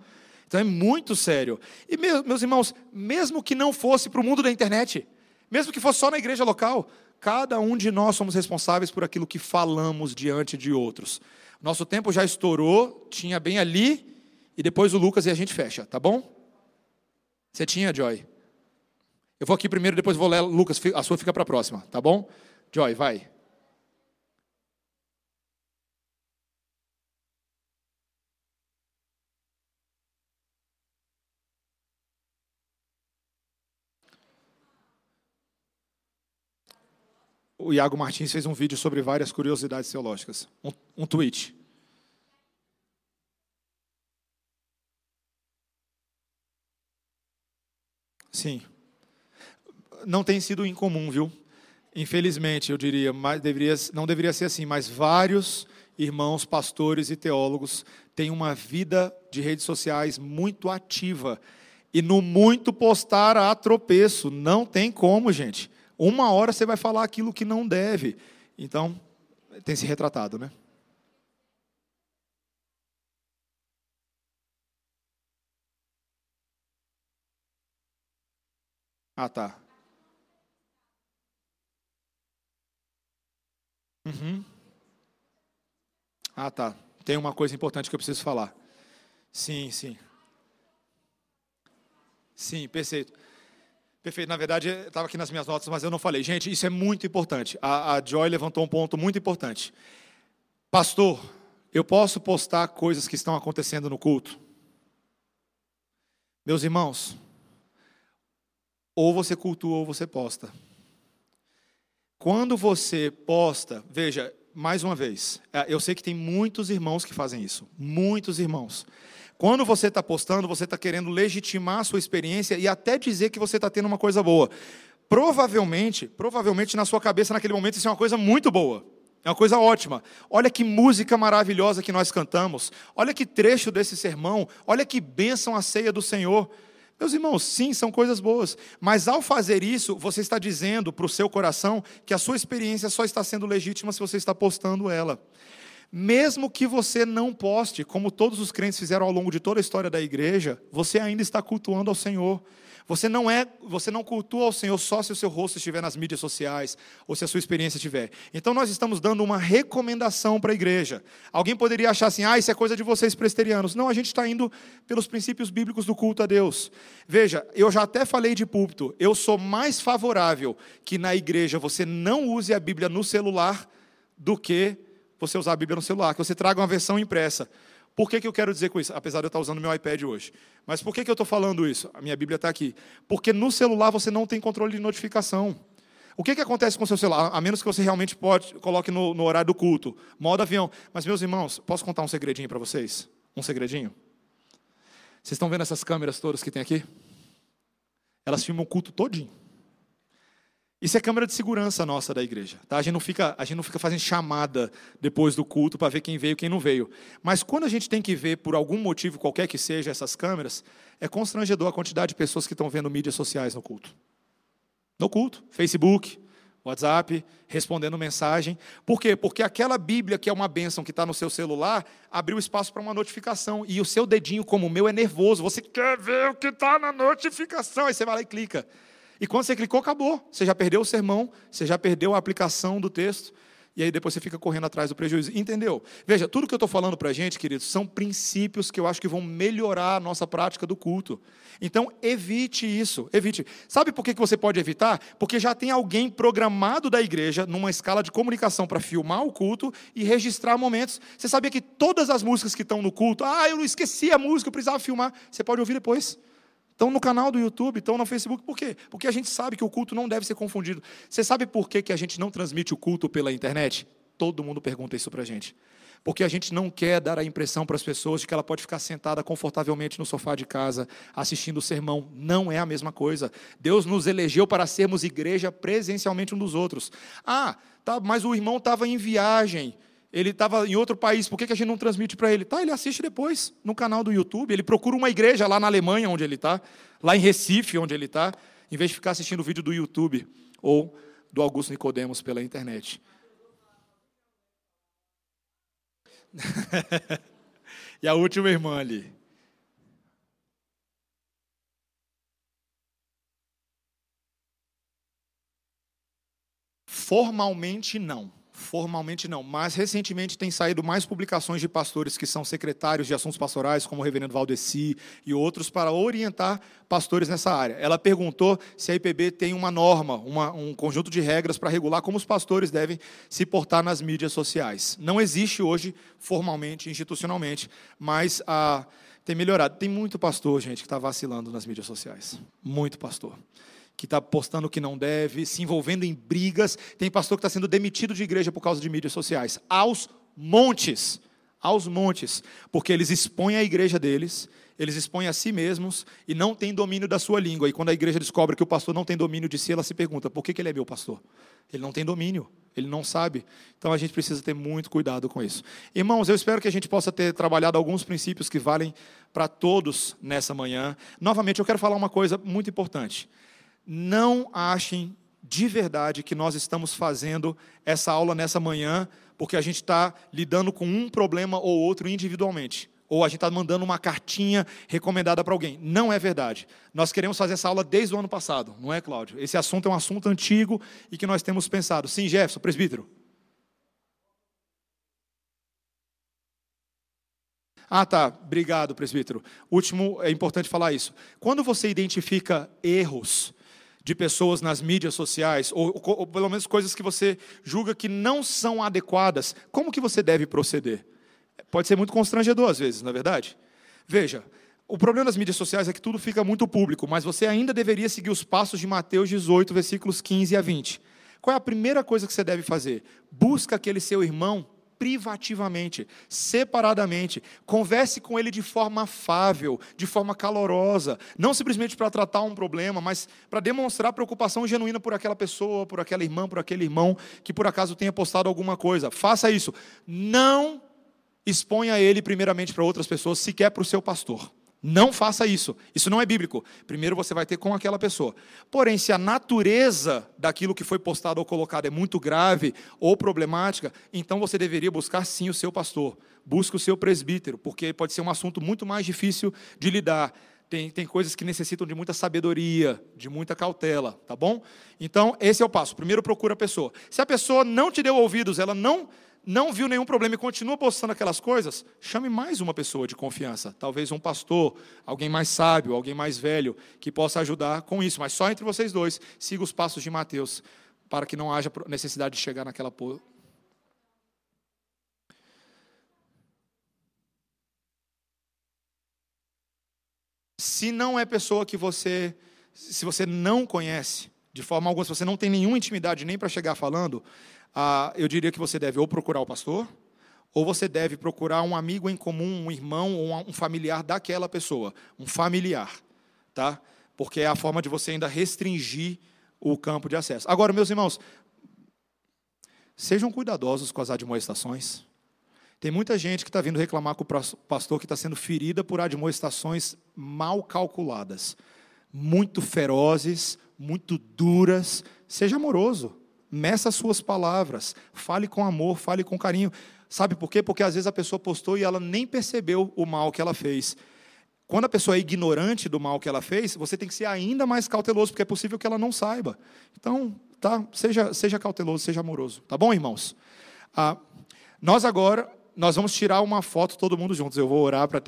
Então é muito sério. E, meus irmãos, mesmo que não fosse para o mundo da internet, mesmo que fosse só na igreja local, cada um de nós somos responsáveis por aquilo que falamos diante de outros. Nosso tempo já estourou, tinha bem ali, e depois o Lucas e a gente fecha, tá bom? Você tinha, Joy? Eu vou aqui primeiro, depois vou ler. Lucas, a sua fica para a próxima, tá bom? Joy, vai. O Iago Martins fez um vídeo sobre várias curiosidades teológicas. Um, um tweet. Sim. Não tem sido incomum, viu? Infelizmente, eu diria, mas deveria, não deveria ser assim, mas vários irmãos, pastores e teólogos têm uma vida de redes sociais muito ativa. E no muito postar a tropeço. Não tem como, gente. Uma hora você vai falar aquilo que não deve. Então, tem se retratado, né? Ah, tá. Uhum. Ah, tá. Tem uma coisa importante que eu preciso falar. Sim, sim. Sim, perfeito. Perfeito. Na verdade, estava aqui nas minhas notas, mas eu não falei. Gente, isso é muito importante. A, a Joy levantou um ponto muito importante. Pastor, eu posso postar coisas que estão acontecendo no culto? Meus irmãos, ou você cultua ou você posta. Quando você posta, veja, mais uma vez, é, eu sei que tem muitos irmãos que fazem isso, muitos irmãos. Quando você está postando, você está querendo legitimar a sua experiência e até dizer que você está tendo uma coisa boa. Provavelmente, provavelmente na sua cabeça naquele momento isso é uma coisa muito boa. É uma coisa ótima. Olha que música maravilhosa que nós cantamos. Olha que trecho desse sermão. Olha que bênção a ceia do Senhor. Meus irmãos, sim, são coisas boas. Mas ao fazer isso, você está dizendo para o seu coração que a sua experiência só está sendo legítima se você está postando ela. Mesmo que você não poste, como todos os crentes fizeram ao longo de toda a história da igreja, você ainda está cultuando ao Senhor. Você não é, você não cultua ao Senhor só se o seu rosto estiver nas mídias sociais ou se a sua experiência estiver. Então nós estamos dando uma recomendação para a igreja. Alguém poderia achar assim: "Ah, isso é coisa de vocês presterianos". Não, a gente está indo pelos princípios bíblicos do culto a Deus. Veja, eu já até falei de púlpito. Eu sou mais favorável que na igreja você não use a Bíblia no celular do que você usar a Bíblia no celular, que você traga uma versão impressa. Por que, que eu quero dizer com isso? Apesar de eu estar usando meu iPad hoje. Mas por que, que eu estou falando isso? A minha Bíblia está aqui. Porque no celular você não tem controle de notificação. O que, que acontece com o seu celular? A menos que você realmente pode, coloque no, no horário do culto, modo avião. Mas, meus irmãos, posso contar um segredinho para vocês? Um segredinho? Vocês estão vendo essas câmeras todas que tem aqui? Elas filmam o culto todinho. Isso é câmera de segurança nossa da igreja. Tá? A, gente não fica, a gente não fica fazendo chamada depois do culto para ver quem veio e quem não veio. Mas quando a gente tem que ver, por algum motivo qualquer que seja, essas câmeras, é constrangedor a quantidade de pessoas que estão vendo mídias sociais no culto. No culto, Facebook, WhatsApp, respondendo mensagem. Por quê? Porque aquela Bíblia que é uma bênção que está no seu celular, abriu espaço para uma notificação. E o seu dedinho, como o meu, é nervoso. Você quer ver o que está na notificação. Aí você vai lá e clica. E quando você clicou, acabou. Você já perdeu o sermão, você já perdeu a aplicação do texto. e aí depois você fica correndo atrás do prejuízo. Entendeu? Veja, tudo que eu estou falando para a gente, queridos, são princípios que eu acho que vão melhorar a nossa prática do culto. Então, evite isso, evite. Sabe por que você pode evitar? Porque já tem alguém programado da igreja, numa escala de comunicação, para filmar o culto e registrar momentos. Você sabia que todas as músicas que estão no culto, ah, eu esqueci a música, eu precisava filmar, você pode ouvir depois. Estão no canal do YouTube, estão no Facebook. Por quê? Porque a gente sabe que o culto não deve ser confundido. Você sabe por que, que a gente não transmite o culto pela internet? Todo mundo pergunta isso para a gente. Porque a gente não quer dar a impressão para as pessoas de que ela pode ficar sentada confortavelmente no sofá de casa, assistindo o sermão. Não é a mesma coisa. Deus nos elegeu para sermos igreja presencialmente um dos outros. Ah, tá, mas o irmão estava em viagem ele estava em outro país, por que, que a gente não transmite para ele? Tá, ele assiste depois no canal do YouTube, ele procura uma igreja lá na Alemanha, onde ele está, lá em Recife, onde ele está, em vez de ficar assistindo o vídeo do YouTube ou do Augusto Nicodemos pela internet. <laughs> e a última irmã ali. Formalmente não. Formalmente não, mas recentemente tem saído mais publicações de pastores que são secretários de assuntos pastorais, como o reverendo Valdeci e outros, para orientar pastores nessa área. Ela perguntou se a IPB tem uma norma, uma, um conjunto de regras para regular como os pastores devem se portar nas mídias sociais. Não existe hoje, formalmente, institucionalmente, mas a, tem melhorado. Tem muito pastor, gente, que está vacilando nas mídias sociais. Muito pastor que está postando o que não deve, se envolvendo em brigas. Tem pastor que está sendo demitido de igreja por causa de mídias sociais. Aos montes. Aos montes. Porque eles expõem a igreja deles, eles expõem a si mesmos e não têm domínio da sua língua. E quando a igreja descobre que o pastor não tem domínio de si, ela se pergunta: por que, que ele é meu pastor? Ele não tem domínio, ele não sabe. Então a gente precisa ter muito cuidado com isso. Irmãos, eu espero que a gente possa ter trabalhado alguns princípios que valem para todos nessa manhã. Novamente, eu quero falar uma coisa muito importante não achem de verdade que nós estamos fazendo essa aula nessa manhã porque a gente está lidando com um problema ou outro individualmente. Ou a gente está mandando uma cartinha recomendada para alguém. Não é verdade. Nós queremos fazer essa aula desde o ano passado, não é, Cláudio? Esse assunto é um assunto antigo e que nós temos pensado. Sim, Jefferson, presbítero. Ah, tá. Obrigado, presbítero. Último, é importante falar isso. Quando você identifica erros de pessoas nas mídias sociais, ou, ou, ou, pelo menos coisas que você julga que não são adequadas, como que você deve proceder? Pode ser muito constrangedor às vezes, não é verdade? Veja, o problema das mídias sociais é que tudo fica muito público, mas você ainda deveria seguir os passos de Mateus 18, versículos 15 a 20. Qual é a primeira coisa que você deve fazer? Busca aquele seu irmão privativamente, separadamente. Converse com ele de forma afável, de forma calorosa, não simplesmente para tratar um problema, mas para demonstrar preocupação genuína por aquela pessoa, por aquela irmã, por aquele irmão que por acaso tenha postado alguma coisa. Faça isso. Não exponha ele primeiramente para outras pessoas, sequer para o seu pastor. Não faça isso. Isso não é bíblico. Primeiro você vai ter com aquela pessoa. Porém, se a natureza daquilo que foi postado ou colocado é muito grave ou problemática, então você deveria buscar sim o seu pastor. Busque o seu presbítero, porque pode ser um assunto muito mais difícil de lidar. Tem, tem coisas que necessitam de muita sabedoria, de muita cautela, tá bom? Então, esse é o passo. Primeiro procura a pessoa. Se a pessoa não te deu ouvidos, ela não não viu nenhum problema e continua postando aquelas coisas, chame mais uma pessoa de confiança, talvez um pastor, alguém mais sábio, alguém mais velho, que possa ajudar com isso. Mas só entre vocês dois, siga os passos de Mateus, para que não haja necessidade de chegar naquela. Se não é pessoa que você, se você não conhece, de forma alguma, se você não tem nenhuma intimidade nem para chegar falando, ah, eu diria que você deve ou procurar o pastor, ou você deve procurar um amigo em comum, um irmão ou um familiar daquela pessoa, um familiar, tá? Porque é a forma de você ainda restringir o campo de acesso. Agora, meus irmãos, sejam cuidadosos com as admoestações. Tem muita gente que está vindo reclamar com o pastor que está sendo ferida por admoestações mal calculadas, muito ferozes, muito duras. Seja amoroso. Meça as suas palavras, fale com amor, fale com carinho. Sabe por quê? Porque às vezes a pessoa postou e ela nem percebeu o mal que ela fez. Quando a pessoa é ignorante do mal que ela fez, você tem que ser ainda mais cauteloso, porque é possível que ela não saiba. Então, tá, seja, seja cauteloso, seja amoroso. Tá bom, irmãos? Ah, nós agora, nós vamos tirar uma foto todo mundo juntos. Eu vou orar para